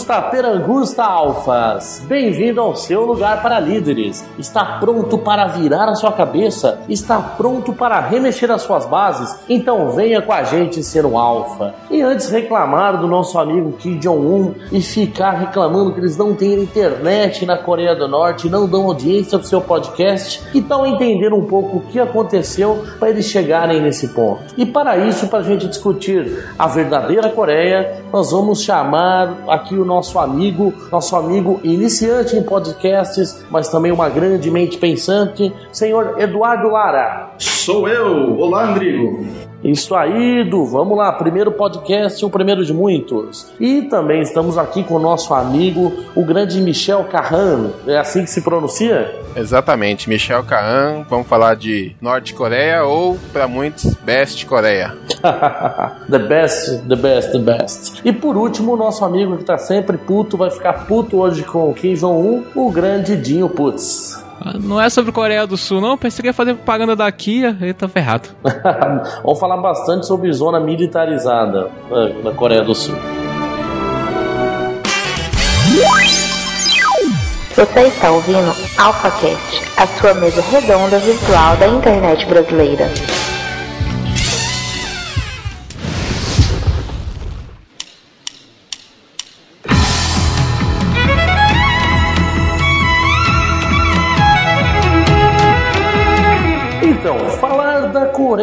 Ad Augusta Perangusta Alfas, bem-vindo ao seu lugar para líderes. Está pronto para virar a sua cabeça? Está pronto para remexer as suas bases? Então venha com a gente ser um alfa. E antes reclamar do nosso amigo Kim Jong-un e ficar reclamando que eles não têm internet na Coreia do Norte não dão audiência pro seu podcast, tal entender um pouco o que aconteceu para eles chegarem nesse ponto? E para isso, para a gente discutir a verdadeira Coreia, nós vamos chamar aqui o nosso amigo, nosso amigo iniciante em podcasts, mas também uma grande mente pensante, senhor Eduardo Lara. Sou eu! Olá, Andrigo! Isso aí, Du, vamos lá, primeiro podcast, o primeiro de muitos. E também estamos aqui com o nosso amigo, o grande Michel Carran, é assim que se pronuncia? Exatamente, Michel Carran, vamos falar de Norte Coreia ou, para muitos, Best Coreia. the best, the best, the best. E por último, o nosso amigo que tá sempre puto, vai ficar puto hoje com o Kim Jong-un, o grande Dinho Putz. Não é sobre Coreia do Sul, não. Pensei que ia fazer propaganda daqui, ele tá ferrado. Vamos falar bastante sobre zona militarizada na Coreia do Sul. Você está ouvindo AlphaCast, a sua mesa redonda virtual da internet brasileira.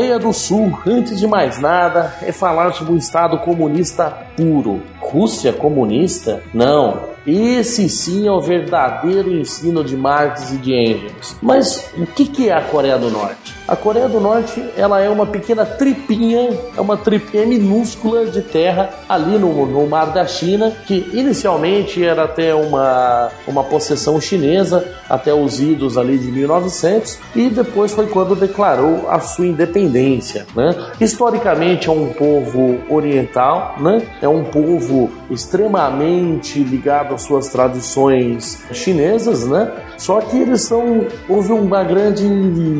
Coreia do Sul, antes de mais nada, é falar sobre um Estado comunista puro. Rússia comunista? Não. Esse sim é o verdadeiro ensino de Marx e de Engels. Mas o que é a Coreia do Norte? A Coreia do Norte ela é uma pequena tripinha, é uma tripinha minúscula de terra ali no, no mar da China, que inicialmente era até uma, uma possessão chinesa, até os idos ali de 1900, e depois foi quando declarou a sua independência. Né? Historicamente é um povo oriental, né? é um povo extremamente ligado às suas tradições chinesas, né? Só que eles são houve uma grande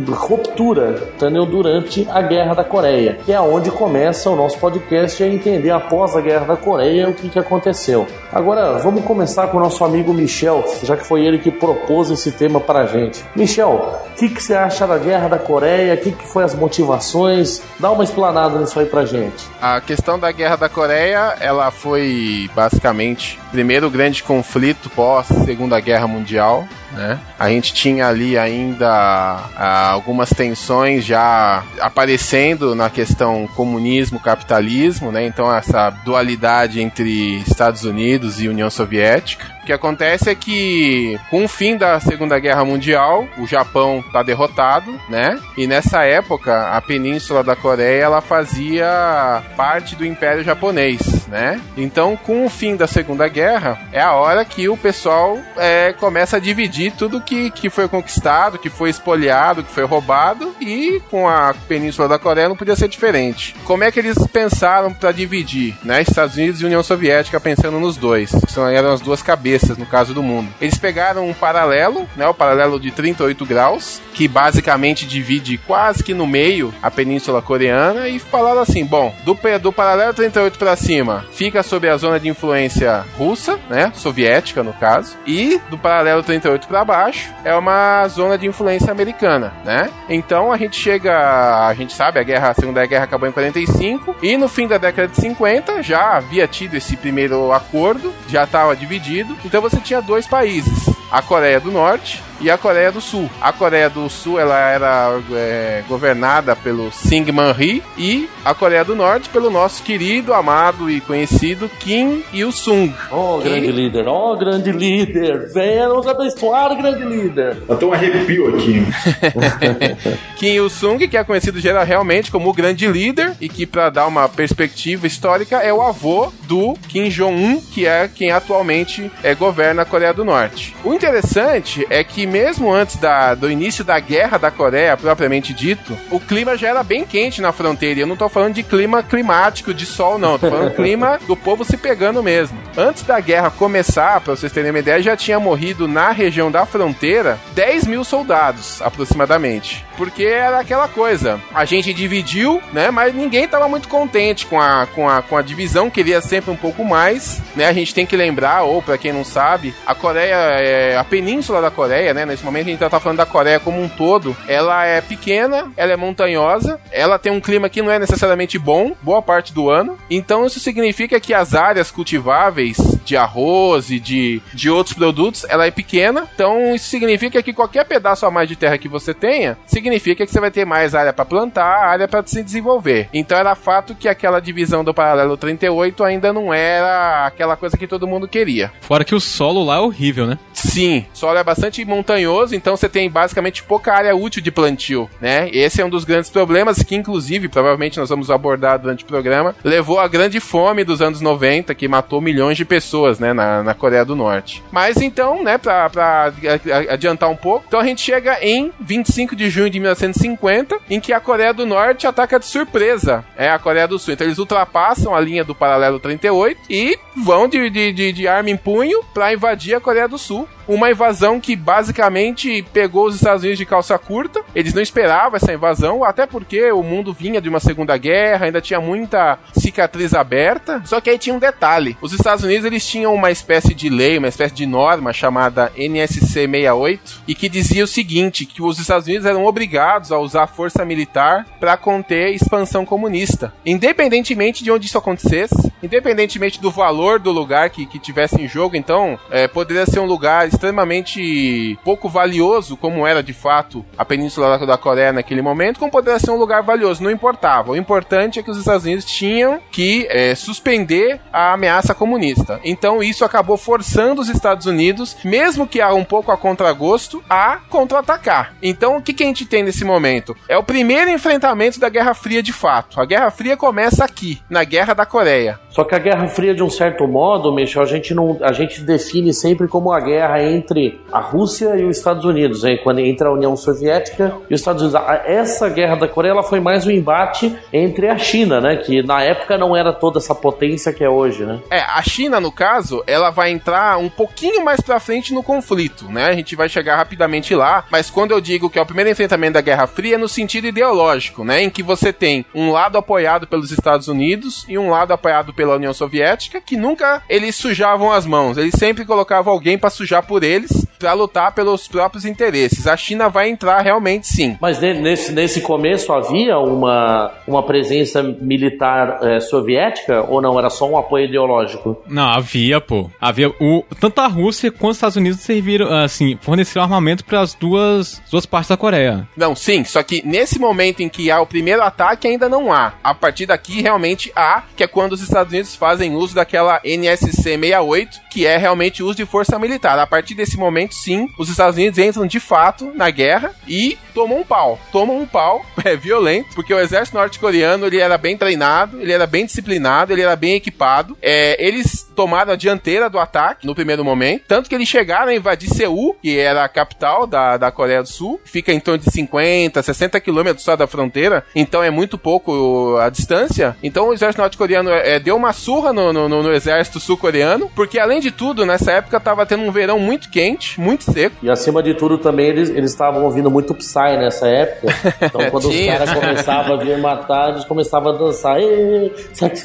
ruptura, entendeu? Durante a Guerra da Coreia, que é onde começa o nosso podcast a entender após a Guerra da Coreia o que, que aconteceu. Agora vamos começar com o nosso amigo Michel, já que foi ele que propôs esse tema para a gente. Michel, o que, que você acha da Guerra da Coreia? O que, que foi as motivações? Dá uma explanada nisso aí pra gente. A questão da Guerra da Coreia, ela foi basicamente o primeiro grande conflito pós Segunda Guerra Mundial. Né? A gente tinha ali ainda ah, algumas tensões já aparecendo na questão comunismo-capitalismo, né? Então essa dualidade entre Estados Unidos e União Soviética. Que acontece é que, com o fim da Segunda Guerra Mundial, o Japão está derrotado, né? E nessa época, a Península da Coreia ela fazia parte do Império Japonês, né? Então, com o fim da Segunda Guerra, é a hora que o pessoal é, começa a dividir tudo que, que foi conquistado, que foi espoliado, que foi roubado, e com a Península da Coreia não podia ser diferente. Como é que eles pensaram para dividir, né? Estados Unidos e União Soviética pensando nos dois, são eram as duas cabeças no caso do mundo. Eles pegaram um paralelo, né, o paralelo de 38 graus, que basicamente divide quase que no meio a península coreana e falaram assim, bom, do, do paralelo 38 para cima, fica sob a zona de influência russa, né, soviética no caso, e do paralelo 38 para baixo é uma zona de influência americana, né? Então a gente chega, a gente sabe, a guerra, a Segunda Guerra acabou em 45 e no fim da década de 50 já havia tido esse primeiro acordo, já estava dividido. Então você tinha dois países. a Coreia do Norte e a Coreia do Sul. A Coreia do Sul ela era é, governada pelo Syngman Rhee e a Coreia do Norte pelo nosso querido, amado e conhecido Kim Il-sung. Oh, Que- grande líder, oh, grande líder. Venha nos abençoar, grande líder. Até um arrepio aqui. Kim Il-sung, que é conhecido geral- realmente como o grande líder e que, para dar uma perspectiva histórica, é o avô do Kim Jong-un, que é quem atualmente é, governa a Coreia do Norte. O interessante é que, mesmo antes da- do início da guerra da Coreia, propriamente dito, o clima já era bem quente na fronteira. E eu não tô falando de clima climático, de sol, não. Tô falando clima do povo se pegando mesmo. Antes da guerra começar, para vocês terem uma ideia, já tinha morrido na região da fronteira 10 mil soldados, aproximadamente. Porque era aquela coisa. A gente dividiu, né? Mas ninguém tava muito contente com a, com a, com a divisão, queria sempre um pouco mais, né? A gente tem que lembrar, ou para quem não sabe, a Coreia, é, a península da Coreia, né? Nesse momento a gente tá falando da Coreia como um todo. Ela é pequena, ela é montanhosa, ela tem um clima que não é necessariamente bom, boa parte do ano. Então isso significa que as áreas cultiváveis de arroz e de, de outros produtos, ela é pequena. Então isso significa que qualquer pedaço a mais de terra que você tenha, significa que você vai ter mais área para plantar, área para se desenvolver. Então era fato que aquela divisão do paralelo 38 ainda não era aquela coisa que todo mundo queria. Fora que o solo lá é horrível, né? Sim, o solo é bastante montanhoso, então você tem basicamente pouca área útil de plantio, né? Esse é um dos grandes problemas que, inclusive, provavelmente nós vamos abordar durante o programa, levou à grande fome dos anos 90, que matou milhões de pessoas, né, na, na Coreia do Norte. Mas então, né, pra, pra a- a- adiantar um pouco, então a gente chega em 25 de junho de 1950, em que a Coreia do Norte ataca de surpresa, é a Coreia do Sul. Então eles ultrapassam a linha do paralelo 38 e vão de, de, de, de arma em punho pra invadir a Coreia do Sul. Uma invasão que basicamente pegou os Estados Unidos de calça curta. Eles não esperavam essa invasão, até porque o mundo vinha de uma Segunda Guerra, ainda tinha muita cicatriz aberta. Só que aí tinha um detalhe: os Estados Unidos eles tinham uma espécie de lei, uma espécie de norma chamada NSC 68 e que dizia o seguinte: que os Estados Unidos eram obrigados a usar força militar para conter expansão comunista, independentemente de onde isso acontecesse, independentemente do valor do lugar que, que tivesse em jogo. Então, é, poderia ser um lugar extremamente pouco valioso, como era de fato a Península da, Coreia naquele momento, como poderia ser um lugar valioso, não importava. O importante é que os Estados Unidos tinham que é, suspender a ameaça comunista. Então, isso acabou forçando os Estados Unidos, mesmo que a um pouco a contragosto, a contra-atacar. Então, o que, que a gente tem nesse momento? É o primeiro enfrentamento da Guerra Fria de fato. A Guerra Fria começa aqui, na Guerra da Coreia. Só que a Guerra Fria, de um certo modo, Michel, a gente, não, a gente define sempre como a guerra entre a Rússia e os Estados Unidos, hein? quando entre a União Soviética e os Estados Unidos. Essa guerra da Coreia ela foi mais um embate entre a China, né? Que na época não era toda essa potência que é hoje, né? É, a China, no caso, ela vai entrar um pouquinho mais pra frente no conflito, né? A gente vai chegar rapidamente lá, mas quando eu digo que é o primeiro enfrentamento da Guerra Fria, é no sentido ideológico, né? Em que você tem um lado apoiado pelos Estados Unidos e um lado apoiado pela União Soviética, que nunca eles sujavam as mãos, eles sempre colocavam alguém pra sujar por eles, pra lutar pelos próprios interesses. A China vai entrar realmente sim. Mas ne- nesse, nesse começo havia uma, uma presença militar eh, soviética ou não? Era só um apoio ideológico? Não, havia, pô. Havia o tanto a Rússia quanto os Estados Unidos serviram, assim, forneceram armamento para as duas, duas partes da Coreia. Não, sim, só que nesse momento em que há o primeiro ataque ainda não há. A partir daqui realmente há, que é quando os Estados Unidos fazem uso daquela NSC 68, que é realmente uso de força militar. A partir desse momento, sim, os Estados Unidos entram de fato na guerra e tomam um pau. Tomam um pau, é violento, porque o exército norte-coreano ele era bem treinado, ele era bem disciplinado, ele era bem equipado. É, eles tomaram a dianteira do ataque no primeiro momento, tanto que eles chegaram a invadir Seul, que era a capital da, da Coreia do Sul, fica em torno de 50, 60 quilômetros só da fronteira, então é muito pouco a distância. Então o exército norte-coreano é, deu uma surra no, no, no exército sul-coreano, porque além de tudo, nessa época tava tendo um verão muito quente, muito seco. E acima de tudo também eles eles estavam ouvindo muito Psy nessa época. Então quando os caras começavam a vir matar, eles começavam a dançar.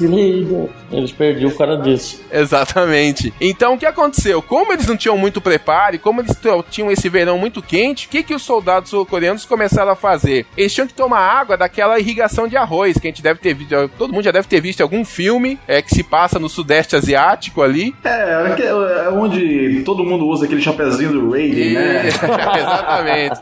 Lady. Eles perdiam o cara disso. Exatamente. Então o que aconteceu? Como eles não tinham muito preparo, e como eles tinham esse verão muito quente, o que, que os soldados sul-coreanos começaram a fazer? Eles tinham que tomar água daquela irrigação de arroz, que a gente deve ter visto, todo mundo já deve ter visto algum filme é, que se passa no sudeste asiático ali. É, aque- é onde todo mundo usa aquele chapeuzinho do Raiden, né? exatamente.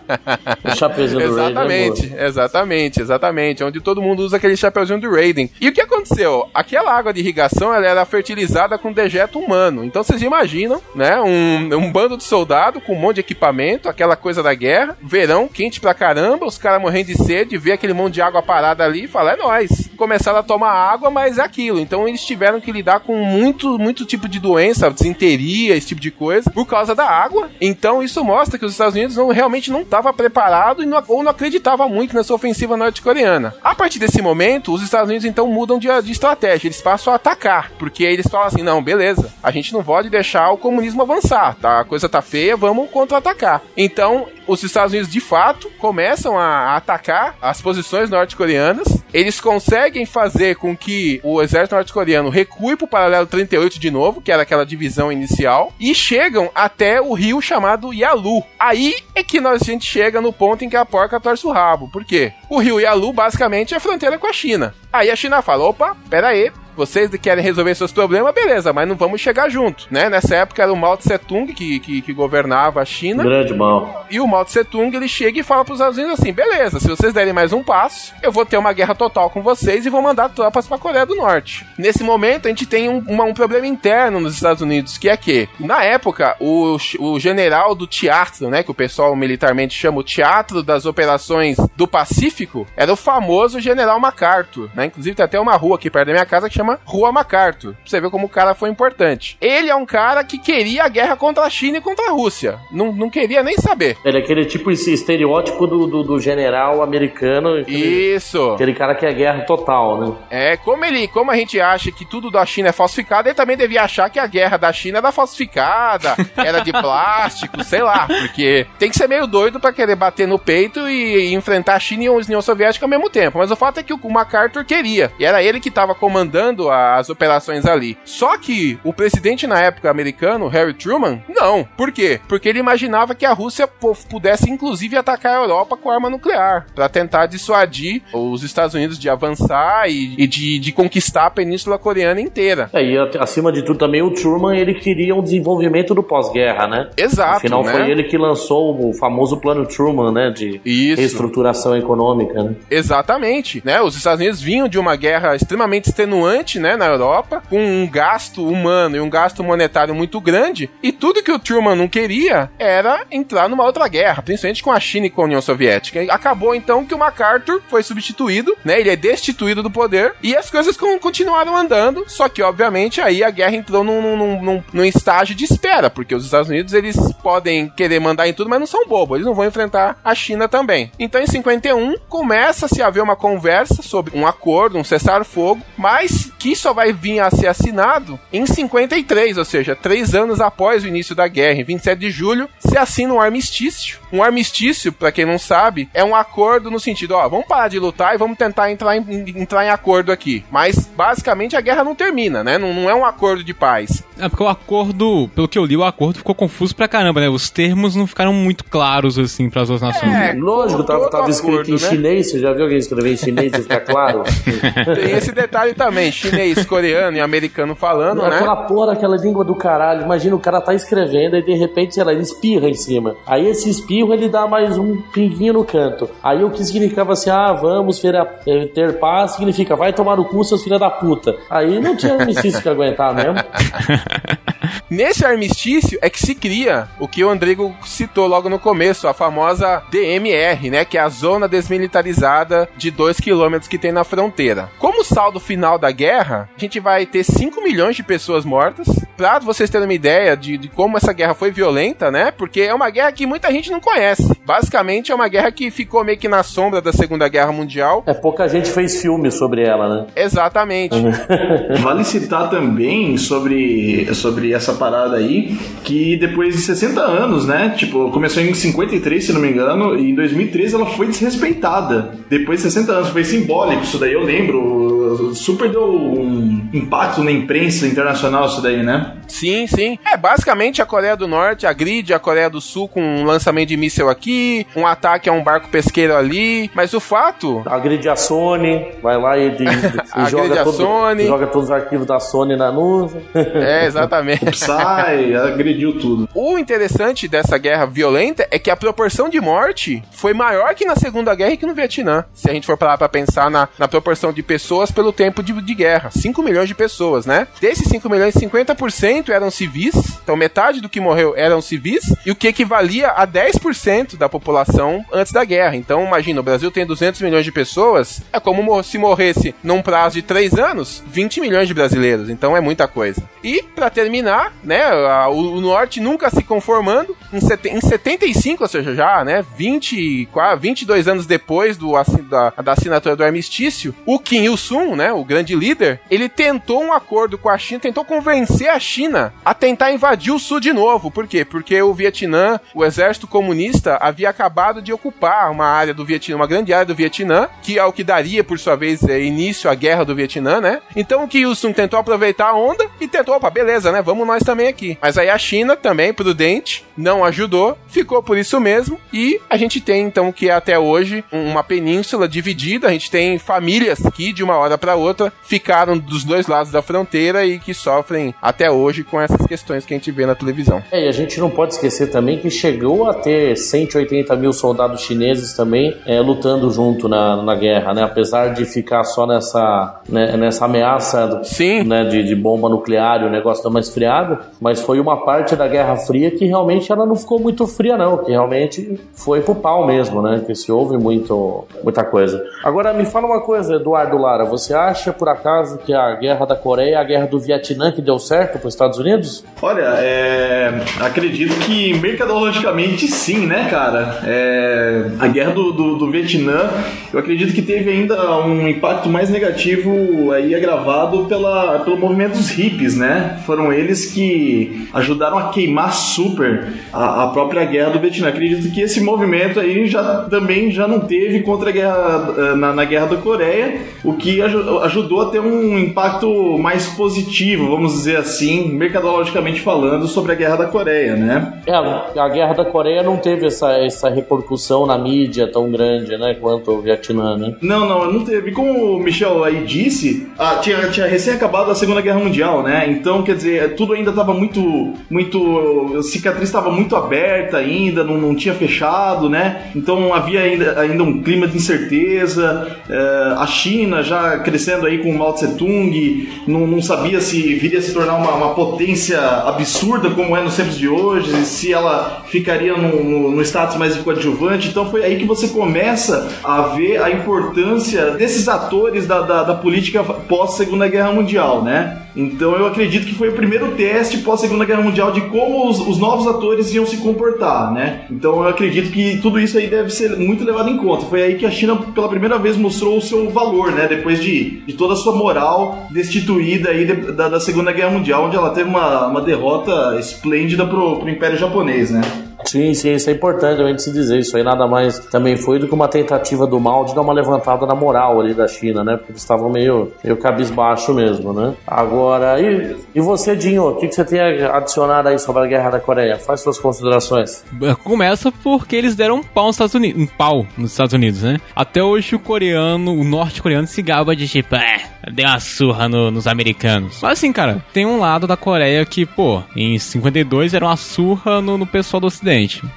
O chapeuzinho do Raiden é Exatamente, exatamente, exatamente. Onde todo mundo usa aquele chapeuzinho do Raiden. E o que aconteceu? Aquela água de irrigação ela era fertilizada com dejeto humano. Então vocês imaginam, né? Um, um bando de soldado com um monte de equipamento, aquela coisa da guerra, verão quente pra caramba, os caras morrendo de sede, ver aquele monte de água parada ali e falar, é nóis. Começaram a tomar água, mas é aquilo. Então eles tiveram que lidar com muito, muito tipo de doença, desinteria, esse tipo de coisa, por causa da água. Então isso mostra que os Estados Unidos não, realmente não estava preparado não, ou não acreditava muito nessa ofensiva norte-coreana. A partir desse momento, os Estados Unidos então mudam de, de estratégia, eles passam a atacar, porque eles falam assim, não, beleza, a gente não pode deixar o comunismo avançar, tá? A coisa tá feia, vamos contra-atacar. Então, os Estados Unidos de fato começam a, a atacar as posições norte-coreanas. Eles conseguem fazer com que o exército norte-coreano recue para o paralelo 38 de novo, que era aquela divisão inicial, e chegam até o rio chamado Yalu. Aí é que nós, a gente chega no ponto em que a porca torce o rabo. Por quê? O rio Yalu basicamente é fronteira com a China. Aí a China fala: opa, pera aí, vocês querem resolver seus problemas, beleza, mas não vamos chegar junto, né? Nessa época era o Mao Tse Tung que, que, que governava a China. Grande mal. E o Mao Tse Tung ele chega e fala para os Estados Unidos assim: beleza, se vocês derem mais um passo, eu vou ter uma guerra total com vocês e vou mandar tropas para a Coreia do Norte. Nesse momento, a gente tem um, uma- um problema interno nos Estados Unidos, que é que, na época, o, o general do teatro, né, que o pessoal militarmente chama o teatro das operações do Pacífico, era o famoso general MacArthur, né? Inclusive tem até uma rua aqui perto da minha casa que chama Rua MacArthur. Pra você ver como o cara foi importante. Ele é um cara que queria a guerra contra a China e contra a Rússia. Não, não queria nem saber. Ele é aquele tipo esse estereótipo do, do, do general americano. Aquele, Isso. aquele cara que é guerra total, né? É, como ele, como a gente acha que tudo da China é falsificado, ele também devia achar que a guerra da China era falsificada, era de plástico, sei lá, porque tem que ser meio doido pra querer bater no peito e enfrentar a China e a União Soviética ao mesmo tempo. Mas o fato é que o MacArthur queria, e era ele que estava comandando as operações ali. Só que o presidente na época americano, Harry Truman, não. Por quê? Porque ele imaginava que a Rússia pudesse inclusive atacar a Europa com arma nuclear, pra tentar dissuadir os Estados Unidos de avançar e, e de, de conquistar a Península Coreana inteira. É, e acima de tudo também o Truman ele queria um desenvolvimento do pós-guerra, né? Exato, Afinal né? foi ele que lançou o famoso plano Truman, né? De Isso. reestruturação econômica, né? Exatamente, né? Os Estados Unidos vinham de uma guerra extremamente extenuante, né, na Europa, com um gasto humano e um gasto monetário muito grande, e tudo que o Truman não queria era entrar numa outra guerra, principalmente com a China e com a União Soviética. Acabou então que o MacArthur foi substituído, né? Ele é destituído do poder e as coisas con- continuaram andando, só que obviamente aí a guerra entrou num, num, num, num estágio de espera, porque os Estados Unidos eles podem querer mandar em tudo, mas não são bobos, eles não vão enfrentar a China também. Então em 51 começa-se a haver uma conversa sobre um acordo, um cessar-fogo, mas que só vai vir a ser assinado em 53, ou seja, três anos após o início da guerra, em 27 de julho, se assina um armistício. Um armistício, pra quem não sabe, é um acordo no sentido, ó, vamos parar de lutar e vamos tentar entrar em, entrar em acordo aqui. Mas basicamente a guerra não termina, né? Não, não é um acordo de paz. É porque o acordo, pelo que eu li, o acordo ficou confuso pra caramba, né? Os termos não ficaram muito claros, assim, pras duas nações. É, Lógico, tava, tava escrito acordo, em né? chinês, você já viu alguém escrever em chinês e ficar claro? Tem esse detalhe também, chinês, coreano e americano falando, né? Aquela porra, aquela língua do caralho. Imagina o cara tá escrevendo e de repente, sei lá, ele espirra em cima. Aí esse espirro ele dá mais um pinguinho no canto. Aí o que significava assim, ah, vamos ter, eh, ter paz, significa vai tomar no cu, seus filha da puta. Aí não tinha armistício que aguentar mesmo. Nesse armistício é que se cria o que o Andrigo citou logo no começo, a famosa DMR, né? Que é a zona desmilitarizada de 2 km que tem na fronteira. Como saldo final da guerra, a gente vai ter 5 milhões de pessoas mortas. Pra vocês terem uma ideia de, de como essa guerra foi violenta, né? Porque é uma guerra que muita gente não conhece. Basicamente é uma guerra que ficou meio que na sombra da Segunda Guerra Mundial. É, pouca gente fez filme sobre ela, né? Exatamente. Vale citar também sobre, sobre essa parada aí, que depois de 60 anos, né? Tipo, começou em 53, se não me engano, e em 2013 ela foi desrespeitada. Depois de 60 anos, foi simbólico isso daí, eu lembro. Super deu um impacto na imprensa internacional isso daí, né? Sim, sim. É, basicamente a Coreia do Norte agride a Coreia do Sul com um lançamento de míssil aqui, um ataque a um barco pesqueiro ali, mas o fato... Agride a Sony, vai lá e, de, e joga, todo, Sony. joga todos os arquivos da Sony na nuvem. É, exatamente. Psy agrediu tudo. O interessante dessa guerra violenta é que a proporção de morte foi maior que na Segunda Guerra e que no Vietnã. Se a gente for parar pra pensar na, na proporção de pessoas pelo tempo de, de guerra. 5 milhões de pessoas, né? Desses 5 milhões, 50% eram civis. Então metade do que morreu eram civis. E o que equivalia a 10% da população antes da guerra. Então imagina, o Brasil tem 200 milhões de pessoas. É como se morresse num prazo de 3 anos, 20 milhões de brasileiros. Então é muita coisa. E para terminar, né? O, o Norte nunca se conformando. Em, set, em 75, ou seja, já, né? 20, 22 anos depois do, da, da assinatura do armistício, o Kim Il-sung, né? O grande líder, ele tentou um acordo com a China, tentou convencer a China a tentar invadir o Sul de novo. Por quê? Porque o Vietnã, o exército comunista, havia acabado de ocupar uma área do Vietnã, uma grande área do Vietnã, que é o que daria, por sua vez, é, início à guerra do Vietnã, né? Então o Kim Il-sung tentou aproveitar a onda e tentou, opa, beleza, né? Vamos nós também aqui. Mas aí a China, também prudente, não ajudou, ficou por isso mesmo, e a gente tem então que até hoje uma península dividida, a gente tem famílias que de uma hora para outra ficaram dos dois lados da fronteira e que sofrem até hoje com essas questões que a gente vê na televisão. É, e a gente não pode esquecer também que chegou a ter 180 mil soldados chineses também é, lutando junto na, na guerra, né? Apesar de ficar só nessa, né, nessa ameaça Sim. Né, de, de bomba nuclear e o negócio dar uma esfriada, mas foi uma parte da Guerra Fria que realmente ela não ficou muito fria, não, que realmente foi pro pau mesmo, né? Que se houve muito, muita coisa. Agora me fala uma coisa, Eduardo Lara, você acha por acaso que a Guerra da Coreia, a Guerra do Vietnã que deu certo para os Estados Unidos? Olha, é, acredito que mercadologicamente sim, né, cara? É, a Guerra do, do, do Vietnã, eu acredito que teve ainda um impacto mais negativo aí agravado pela, pelo movimento dos hippies, né? Foram eles que ajudaram a queimar super a, a própria guerra do Vietnã. Acredito que esse movimento aí já também já não teve contra a guerra eh, na, na guerra da Coreia, o que ajudou a ter um impacto mais positivo, vamos dizer assim, mercadologicamente falando, sobre a guerra da Coreia, né? É, a guerra da Coreia não teve essa, essa repercussão na mídia tão grande, né, quanto o Vietnã, né? Não, não, não teve. Como o Michel aí disse, ah, tinha, tinha recém acabado a Segunda Guerra Mundial, né? Então, quer dizer, tudo ainda estava muito, muito, a cicatriz estava muito aberta ainda, não, não tinha fechado, né? Então havia ainda, ainda um clima de incerteza. É, a China já crescendo aí com o Mao Tse Tung, não, não sabia se viria a se tornar uma, uma, potência absurda como é nos tempos de hoje, se ela ficaria no, no, no status mais de coadjuvante. Então foi aí que você começa a ver a importância desses atores da, da, da política pós Segunda Guerra Mundial, né? Então eu acredito que foi o primeiro teste pós Segunda Guerra Mundial de como os, os, novos atores iam se comportar, né? Então eu acredito que tudo isso aí deve ser muito levado em conta. Foi aí que a China pela primeira vez mostrou o seu valor, né? Depois de, de toda a sua moral destituída aí de, da, da, Segunda Guerra Mundial, onde ela teve uma, uma derrota esplêndida pro, pro Império Japonês, né? Sim, sim, isso é importante a gente se dizer. Isso aí nada mais também foi do que uma tentativa do mal de dar uma levantada na moral ali da China, né? Porque eles estavam meio, meio cabisbaixo mesmo, né? Agora, e, e você, Dinho, o que, que você tem a adicionar aí sobre a Guerra da Coreia? Faz suas considerações. Começa porque eles deram um pau nos Estados Unidos, um pau nos Estados Unidos, né? Até hoje o coreano, o norte-coreano se gaba de tipo, é, deu uma surra no, nos americanos. Mas assim, cara, tem um lado da Coreia que, pô, em 52 era uma surra no, no pessoal do ocidente.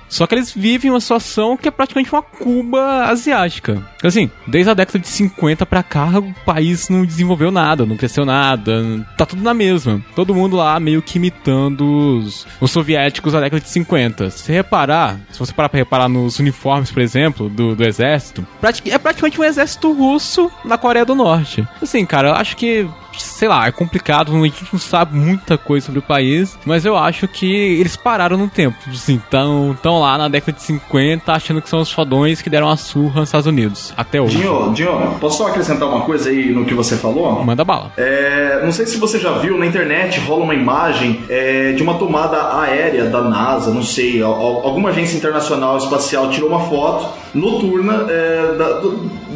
Só que eles vivem uma situação que é praticamente uma Cuba asiática. Assim, desde a década de 50 pra cá, o país não desenvolveu nada, não cresceu nada, tá tudo na mesma. Todo mundo lá meio que imitando os, os soviéticos da década de 50. Se reparar, se você parar pra reparar nos uniformes, por exemplo, do, do exército, é praticamente um exército russo na Coreia do Norte. Assim, cara, eu acho que sei lá, é complicado, a gente não sabe muita coisa sobre o país, mas eu acho que eles pararam no tempo. Assim, tão, tão lá na década de 50 achando que são os fodões que deram a surra nos Estados Unidos. Até hoje. Dinho, Dinho, posso só acrescentar uma coisa aí no que você falou? Manda bala. É, não sei se você já viu na internet, rola uma imagem é, de uma tomada aérea da NASA, não sei, alguma agência internacional espacial tirou uma foto noturna é, da,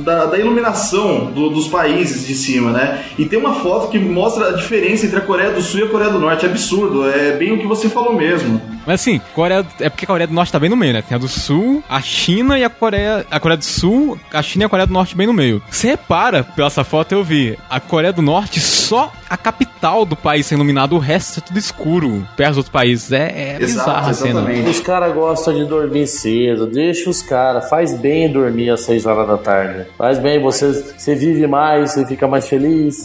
da, da, iluminação do, dos países de cima, né? E tem uma foto que mostra a diferença entre a Coreia do Sul e a Coreia do Norte. É absurdo, é bem o que você falou mesmo. Mas assim, Coreia, é porque a Coreia do Norte tá bem no meio, né? Tem a do Sul, a China e a Coreia. A Coreia do Sul, a China e a Coreia do Norte bem no meio. Você repara, pela essa foto eu vi, a Coreia do Norte só a capital do país sendo iluminada, o resto é tudo escuro, perto dos outros países. É, é bizarro a cena. Os caras gostam de dormir cedo, deixa os caras, faz bem dormir às 6 horas da tarde. Faz bem, você, você vive mais, você fica mais feliz.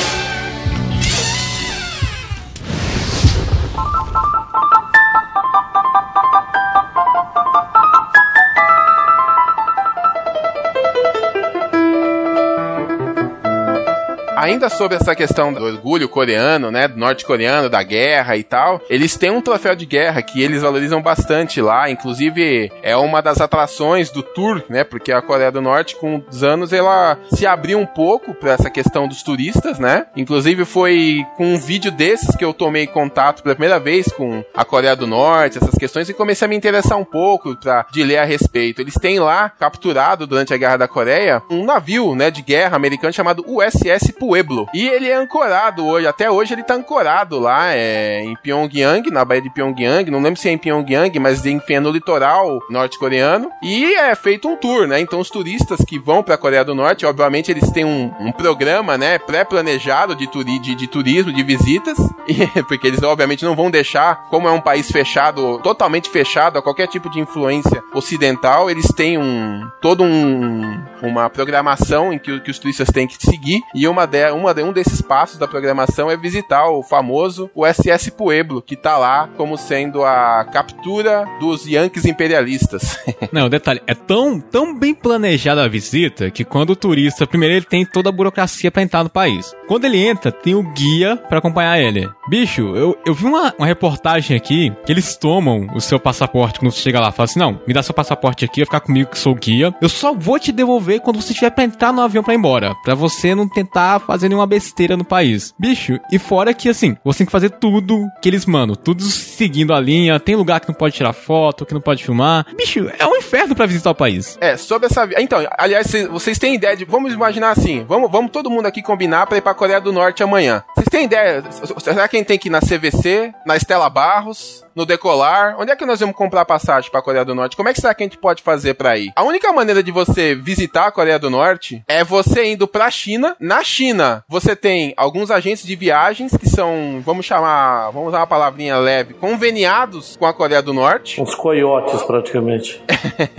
Ainda sobre essa questão do orgulho coreano, né, do norte-coreano, da guerra e tal, eles têm um troféu de guerra que eles valorizam bastante lá, inclusive é uma das atrações do tour, né, porque a Coreia do Norte com os anos ela se abriu um pouco para essa questão dos turistas, né? Inclusive foi com um vídeo desses que eu tomei contato pela primeira vez com a Coreia do Norte, essas questões e comecei a me interessar um pouco para de ler a respeito. Eles têm lá capturado durante a Guerra da Coreia um navio, né, de guerra americano chamado USS Pueblo Pueblo. E ele é ancorado hoje, até hoje ele tá ancorado lá é, em Pyongyang, na Baía de Pyongyang. Não lembro se é em Pyongyang, mas enfim, é no litoral norte-coreano. E é feito um tour, né? Então os turistas que vão pra Coreia do Norte, obviamente eles têm um, um programa, né, pré-planejado de, turi de, de, turismo, de visitas, porque eles obviamente não vão deixar, como é um país fechado, totalmente fechado a qualquer tipo de influência ocidental, eles têm um todo um uma programação em que, que os turistas têm que seguir, e uma de, uma um desses passos da programação é visitar o famoso USS Pueblo, que tá lá como sendo a captura dos Yankees imperialistas. Não, detalhe, é tão, tão bem planejada a visita que quando o turista, primeiro ele tem toda a burocracia para entrar no país. Quando ele entra, tem o guia para acompanhar ele. Bicho, eu, eu vi uma, uma reportagem aqui que eles tomam o seu passaporte quando você chega lá. Fala assim: não, me dá seu passaporte aqui, vai ficar comigo que sou guia. Eu só vou te devolver quando você tiver pra entrar no avião para ir embora. Pra você não tentar fazer nenhuma besteira no país. Bicho, e fora que assim, você tem que fazer tudo que eles mandam, tudo seguindo a linha, tem lugar que não pode tirar foto, que não pode filmar. Bicho, é um inferno para visitar o país. É, sobre essa. Então, aliás, vocês têm ideia de. Vamos imaginar assim, vamos, vamos todo mundo aqui combinar pra ir pra Coreia do Norte amanhã. Vocês têm ideia? Será que a gente tem que ir na CVC, na Estela Barros, no Decolar? Onde é que nós vamos comprar passagem pra Coreia do Norte? Como é que será que a gente pode fazer pra ir? A única maneira de você visitar a Coreia do Norte é você indo pra China. Na China, você tem alguns agentes de viagens que são, vamos chamar, vamos usar uma palavrinha leve, conveniados com a Coreia do Norte. Uns coiotes, praticamente.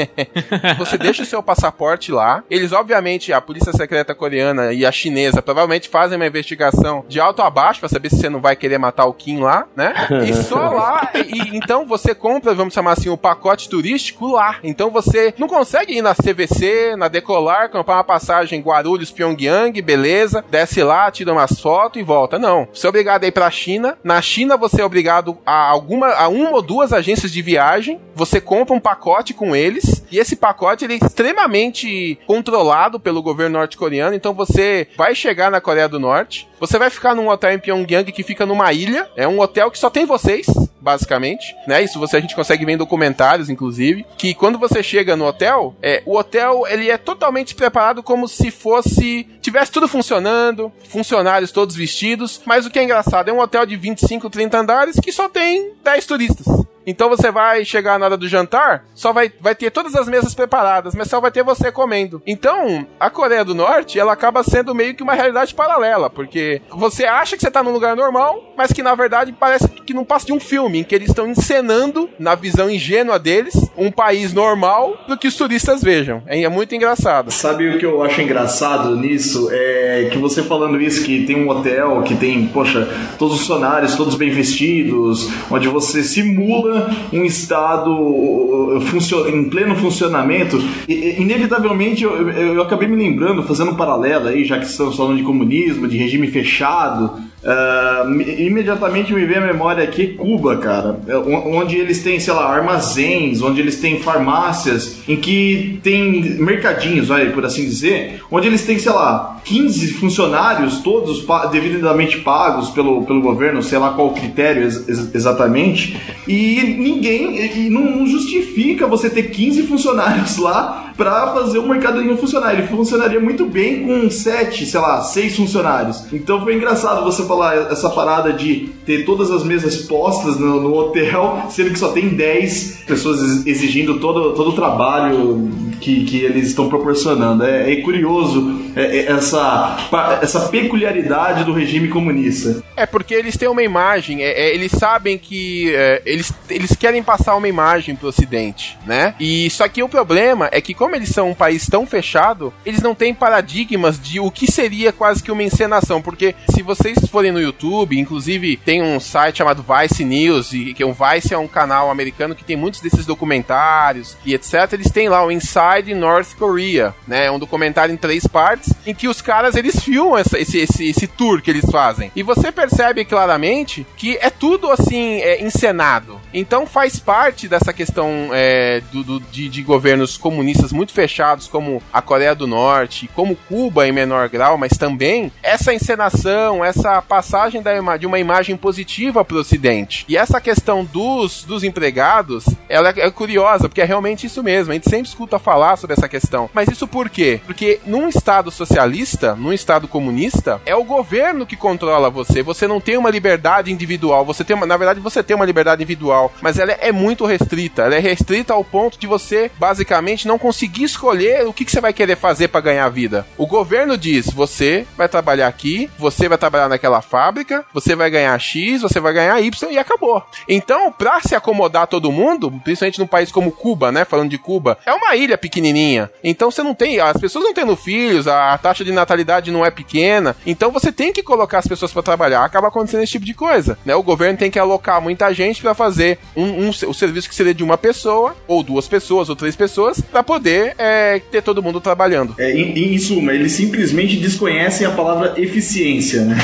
você deixa o seu passaporte lá. Eles, obviamente, a polícia secreta coreana e a chinesa provavelmente fazem uma investigação de alto a baixo pra saber se você não vai querer matar o Kim lá, né? E só lá e, então você compra, vamos chamar assim, o pacote turístico lá. Então você não consegue ir na CVC, na Decolar, comprar uma passagem Guarulhos, Pyongyang, beleza, desce lá, tira umas fotos e volta. Não. Você é obrigado a ir pra China. Na China você é obrigado a alguma, a uma ou duas agências de viagem. Você compra um pacote com eles e esse pacote ele é extremamente controlado pelo governo norte-coreano. Então você vai chegar na Coreia do Norte, você vai ficar num hotel em Pyongyang que fica numa ilha. É um hotel que só tem vocês, basicamente, né? Isso você a gente consegue ver em documentários, inclusive, que quando você chega no hotel, é, o hotel ele é totalmente preparado como se fosse tivesse tudo funcionando, funcionários todos vestidos, mas o que é engraçado é um hotel de 25, 30 andares que só tem 10 turistas. Então você vai chegar na hora do jantar, só vai, vai ter todas as mesas preparadas, mas só vai ter você comendo. Então, a Coreia do Norte, ela acaba sendo meio que uma realidade paralela, porque você acha que você tá num lugar normal, mas que na verdade parece que não passa de um filme, em que eles estão encenando, na visão ingênua deles, um país normal para que os turistas vejam. É, é muito engraçado. Sabe o que eu acho engraçado nisso? É que você falando isso, que tem um hotel, que tem, poxa, todos os funcionários, todos bem vestidos, onde você simula Um Estado uh, uh, em pleno funcionamento, inevitavelmente eu, eu acabei me lembrando, fazendo um paralelo aí, já que estamos falando de comunismo, de regime fechado, Uh, imediatamente me vem a memória aqui Cuba, cara, é, onde eles têm, sei lá, armazéns, onde eles têm farmácias, em que tem mercadinhos, vai, por assim dizer, onde eles têm, sei lá, 15 funcionários, todos devidamente pagos pelo, pelo governo, sei lá qual critério ex exatamente, e ninguém, e não justifica você ter 15 funcionários lá para fazer o mercadinho funcionar. Ele funcionaria muito bem com 7, sei lá, 6 funcionários. Então foi engraçado você falar essa parada de ter todas as mesas postas no, no hotel, sendo que só tem 10 pessoas exigindo todo, todo o trabalho que, que eles estão proporcionando. É, é curioso é, é essa, essa peculiaridade do regime comunista. É porque eles têm uma imagem, é, é, eles sabem que é, eles, eles querem passar uma imagem pro Ocidente, né? E só que o problema é que como eles são um país tão fechado, eles não têm paradigmas de o que seria quase que uma encenação, porque se vocês forem no YouTube, inclusive tem um site chamado Vice News, e que o Vice é um canal americano que tem muitos desses documentários e etc. Eles têm lá o Inside North Korea, né? É um documentário em três partes em que os caras eles filmam essa, esse, esse, esse tour que eles fazem. E você percebe claramente que é tudo assim é, encenado. Então faz parte dessa questão é, do, do de, de governos comunistas muito fechados, como a Coreia do Norte, como Cuba em menor grau, mas também essa encenação, essa passagem da, de uma imagem positiva para o Ocidente. E essa questão dos, dos empregados, ela é, é curiosa, porque é realmente isso mesmo. A gente sempre escuta falar sobre essa questão. Mas isso por quê? Porque num Estado socialista, num Estado comunista, é o governo que controla você. Você não tem uma liberdade individual. Você tem uma, na verdade, você tem uma liberdade individual, mas ela é muito restrita. Ela é restrita ao ponto de você, basicamente, não conseguir escolher o que, que você vai querer fazer para ganhar a vida. O governo diz: você vai trabalhar aqui, você vai trabalhar naquela fábrica, você vai ganhar X, você vai ganhar Y e acabou. Então, pra se acomodar todo mundo, principalmente num país como Cuba, né? Falando de Cuba, é uma ilha pequenininha. Então você não tem, as pessoas não tendo filhos, a taxa de natalidade não é pequena. Então você tem que colocar as pessoas para trabalhar. Acaba acontecendo esse tipo de coisa, né? O governo tem que alocar muita gente para fazer um, um, o serviço que seria de uma pessoa, ou duas pessoas, ou três pessoas, para poder é, ter todo mundo trabalhando. É, em, em suma, eles simplesmente desconhecem a palavra eficiência, né?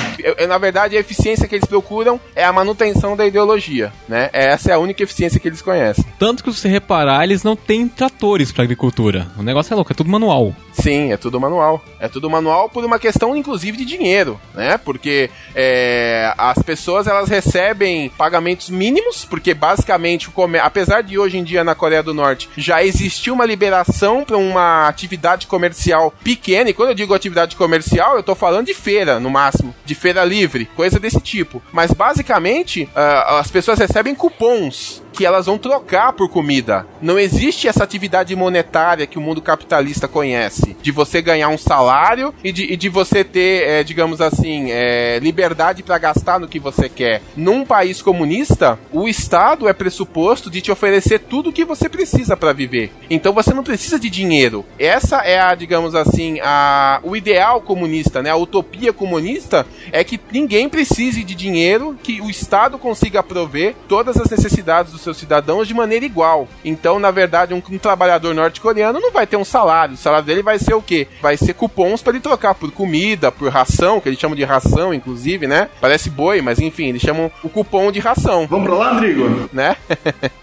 Na verdade, a eficiência que eles procuram é a manutenção da ideologia, né? Essa é a única eficiência que eles conhecem. Tanto que se você reparar, eles não têm tratores para agricultura. O negócio é louco, é tudo manual. Sim, é tudo manual. É tudo manual por uma questão, inclusive, de dinheiro, né? Porque é, as pessoas elas recebem pagamentos mínimos, porque basicamente, apesar de hoje em dia na Coreia do Norte já existir uma liberação para uma atividade comercial pequena, e quando eu digo atividade comercial, eu tô falando de feira, no máximo, de feira livre, coisa desse tipo. Mas basicamente, uh, as pessoas recebem cupons que elas vão trocar por comida. Não existe essa atividade monetária que o mundo capitalista conhece, de você ganhar um salário e de, e de você ter, é, digamos assim, é, liberdade para gastar no que você quer. Num país comunista, o Estado é pressuposto de te oferecer tudo o que você precisa para viver. Então você não precisa de dinheiro. Essa é a, digamos assim, a, o ideal comunista, né? A utopia comunista é que ninguém precise de dinheiro, que o Estado consiga prover todas as necessidades do seus cidadãos de maneira igual. Então, na verdade, um, um trabalhador norte-coreano não vai ter um salário. O salário dele vai ser o quê? Vai ser cupons para ele trocar por comida, por ração, que eles chamam de ração, inclusive, né? Parece boi, mas enfim, eles chamam o cupom de ração. Vamos pra lá, Rodrigo? Né?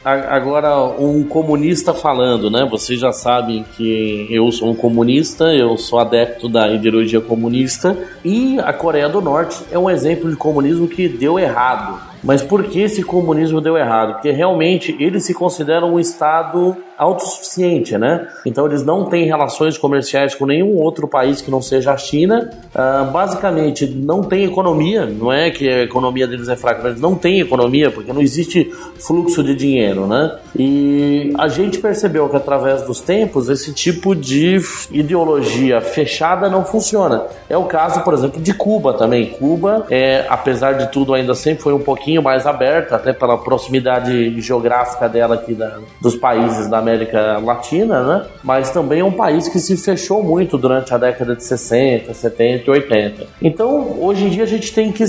Agora, um comunista falando, né? Vocês já sabem que eu sou um comunista, eu sou adepto da ideologia comunista e a Coreia do Norte é um exemplo de comunismo que deu errado. Mas por que esse comunismo deu errado? Porque realmente eles se consideram um Estado autossuficiente, né? Então eles não têm relações comerciais com nenhum outro país que não seja a China. Uh, basicamente, não tem economia. Não é que a economia deles é fraca, mas não tem economia porque não existe fluxo de dinheiro, né? E a gente percebeu que através dos tempos esse tipo de ideologia fechada não funciona. É o caso, por exemplo, de Cuba também. Cuba, é, apesar de tudo, ainda sempre foi um pouquinho mais aberta, até pela proximidade geográfica dela aqui da, dos países da América Latina, né? Mas também é um país que se fechou muito durante a década de 60, 70 e 80. Então, hoje em dia a gente tem que,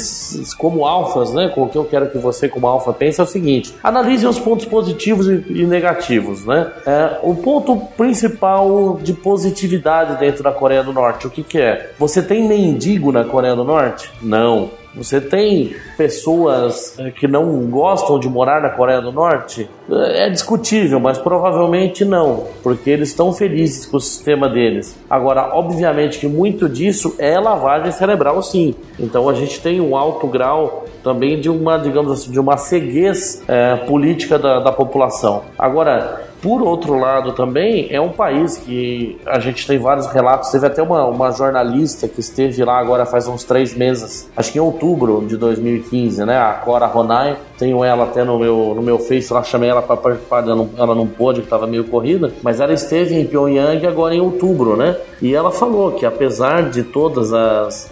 como alfas, né? O que eu quero que você, como alfa, pense é o seguinte: analise os pontos positivos e negativos, né? É, o ponto principal de positividade dentro da Coreia do Norte, o que, que é? Você tem mendigo na Coreia do Norte? Não. Você tem pessoas eh, que não gostam de morar na Coreia do Norte? É discutível, mas provavelmente não, porque eles estão felizes com o sistema deles. Agora, obviamente que muito disso é lavagem cerebral, sim. Então a gente tem um alto grau também de uma, digamos assim, de uma ceguez é, política da, da população. Agora, por outro lado, também é um país que a gente tem vários relatos. Teve até uma, uma jornalista que esteve lá agora faz uns três meses, acho que em outubro de 2015, né? A Cora Ronai. Tenho ela até no meu, no meu Face, lá chamei ela para participar, ela não, ela não pôde, que estava meio corrida, mas ela esteve em Pyongyang agora em outubro, né? E ela falou que apesar de todos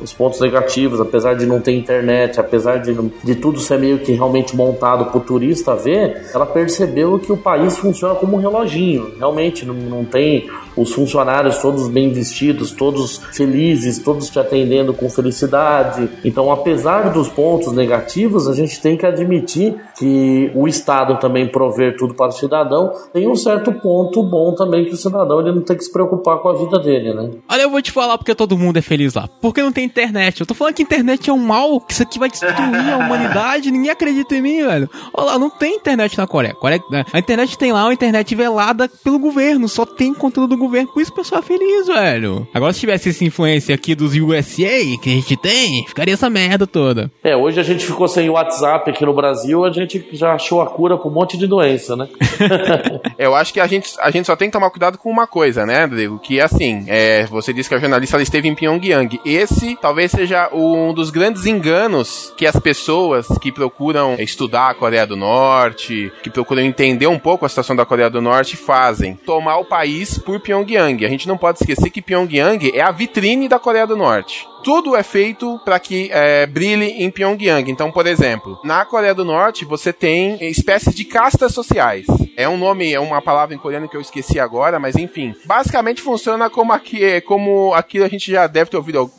os pontos negativos, apesar de não ter internet, apesar de, de tudo ser meio que realmente montado para o turista ver, ela percebeu que o país funciona como um reloginho. Realmente não, não tem os funcionários todos bem vestidos, todos felizes, todos te atendendo com felicidade. Então, apesar dos pontos negativos, a gente tem que admitir que o Estado também prover tudo para o cidadão tem um certo ponto bom também que o cidadão ele não tem que se preocupar com a vida dele, né? Olha, eu vou te falar porque todo mundo é feliz lá. Porque não tem internet. Eu tô falando que internet é um mal, que isso aqui vai destruir a humanidade, ninguém acredita em mim, velho. Olha lá, não tem internet na Coreia. Coreia né? a internet tem lá uma internet velada pelo governo, só tem conteúdo do governo, por isso o pessoal é feliz, velho. Agora, se tivesse essa influência aqui dos USA que a gente tem, ficaria essa merda toda. É, hoje a gente ficou sem WhatsApp aqui no Brasil, a gente já achou a cura com um monte de doença, né? Eu acho que a gente, a gente só tem que tomar cuidado com uma coisa, né, Rodrigo? Que é assim, é, você disse que a jornalista ela esteve em Pyongyang. Esse talvez seja um dos grandes enganos que as pessoas que procuram estudar a Coreia do Norte, que procuram entender um pouco a situação da Coreia do Norte, fazem. Tomar o país por Pyongyang. A gente não pode esquecer que Pyongyang é a vitrine da Coreia do Norte tudo é feito para que é, brilhe em Pyongyang. Então, por exemplo, na Coreia do Norte você tem espécies de castas sociais. É um nome, é uma palavra em coreano que eu esqueci agora, mas enfim. Basicamente funciona como aqui, como aqui a gente já deve ter ouvido,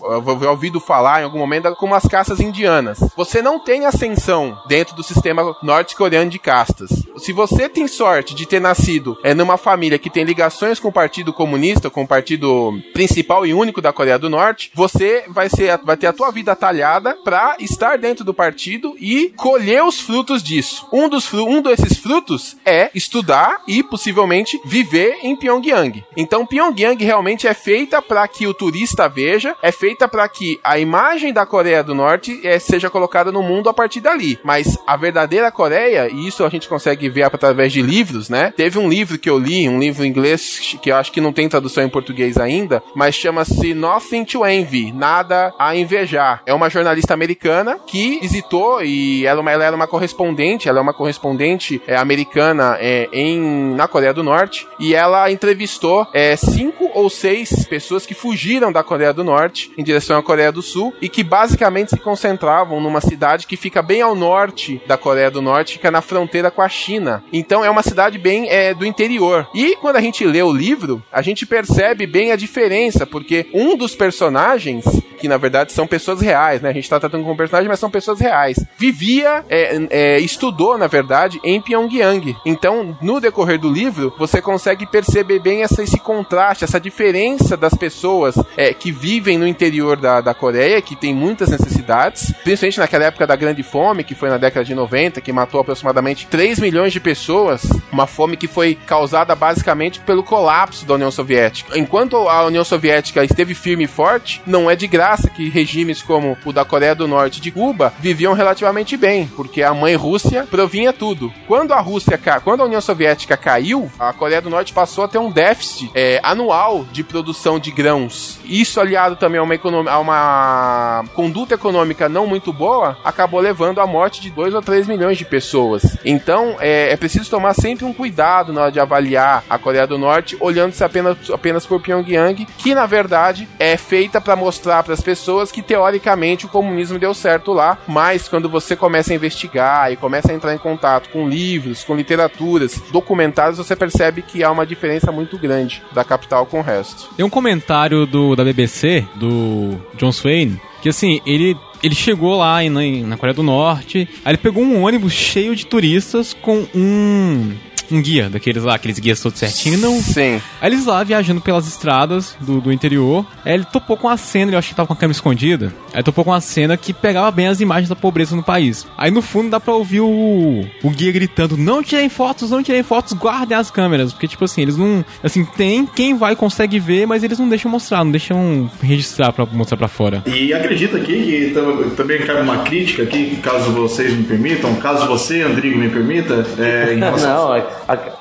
ouvido falar em algum momento, como as castas indianas. Você não tem ascensão dentro do sistema norte-coreano de castas. Se você tem sorte de ter nascido é, numa família que tem ligações com o Partido Comunista, com o partido principal e único da Coreia do Norte, você vai, ser, vai ter a tua vida talhada para estar dentro do partido e colher os frutos disso. Um, dos, um desses frutos é estudar e possivelmente viver em Pyongyang. Então Pyongyang realmente é feita para que o turista veja, é feita para que a imagem da Coreia do Norte é, seja colocada no mundo a partir dali. Mas a verdadeira Coreia, e isso a gente consegue ver através de livros, né? Teve um livro que eu li, um livro em inglês que eu acho que não tem tradução em português ainda, mas chama-se Nothing to Envy, nada nada a invejar. É uma jornalista americana que visitou e ela, ela era uma correspondente, ela é uma correspondente é, americana é, em, na Coreia do Norte e ela entrevistou é, cinco ou seis pessoas que fugiram da Coreia do Norte em direção à Coreia do Sul e que basicamente se concentravam numa cidade que fica bem ao norte da Coreia do Norte, fica na fronteira com a China. Então é uma cidade bem é, do interior. E quando a gente lê o livro, a gente percebe bem a diferença, porque um dos personagens que na verdade são pessoas reais, né? A gente tá tratando com personagens, mas são pessoas reais. Vivia, é, é, estudou, na verdade, em Pyongyang. Então, no decorrer do livro, você consegue perceber bem essa, esse contraste, essa diferença das pessoas é, que vivem no interior da, da Coreia, que tem muitas necessidades, principalmente naquela época da Grande Fome, que foi na década de 90, que matou aproximadamente 3 milhões de pessoas, uma fome que foi causada basicamente pelo colapso da União Soviética. Enquanto a União Soviética esteve firme e forte, não é de graça graça que regimes como o da Coreia do Norte e de Cuba viviam relativamente bem, porque a mãe Rússia provinha tudo. Quando a Rússia, quando a União Soviética caiu, a Coreia do Norte passou a ter um déficit é, anual de produção de grãos. Isso aliado também a uma, a uma conduta econômica não muito boa, acabou levando à morte de 2 ou 3 milhões de pessoas. Então é, é preciso tomar sempre um cuidado na hora de avaliar a Coreia do Norte, olhando-se apenas, apenas por Pyongyang, que na verdade é feita para mostrar para as pessoas que teoricamente o comunismo deu certo lá, mas quando você começa a investigar e começa a entrar em contato com livros, com literaturas, documentários, você percebe que há uma diferença muito grande da capital com o resto. Tem um comentário do, da BBC, do John Swain, que assim, ele ele chegou lá em, na Coreia do Norte, aí ele pegou um ônibus cheio de turistas com um um guia, daqueles lá, aqueles guias todos certinho, não. Sim. Aí eles lá viajando pelas estradas do, do interior, aí ele topou com a cena, eu acho que tava com a câmera escondida, aí topou com a cena que pegava bem as imagens da pobreza no país. Aí no fundo dá pra ouvir o, o guia gritando: Não tirem fotos, não tirem fotos, guardem as câmeras. Porque, tipo assim, eles não. Assim, tem quem vai consegue ver, mas eles não deixam mostrar, não deixam registrar pra mostrar pra fora. E acredito aqui que também cabe uma crítica aqui, caso vocês me permitam, caso você, Andrigo, me permita, é, em relação... não,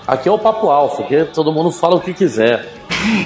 Aqui é o Papo Alfa, aqui todo mundo fala o que quiser.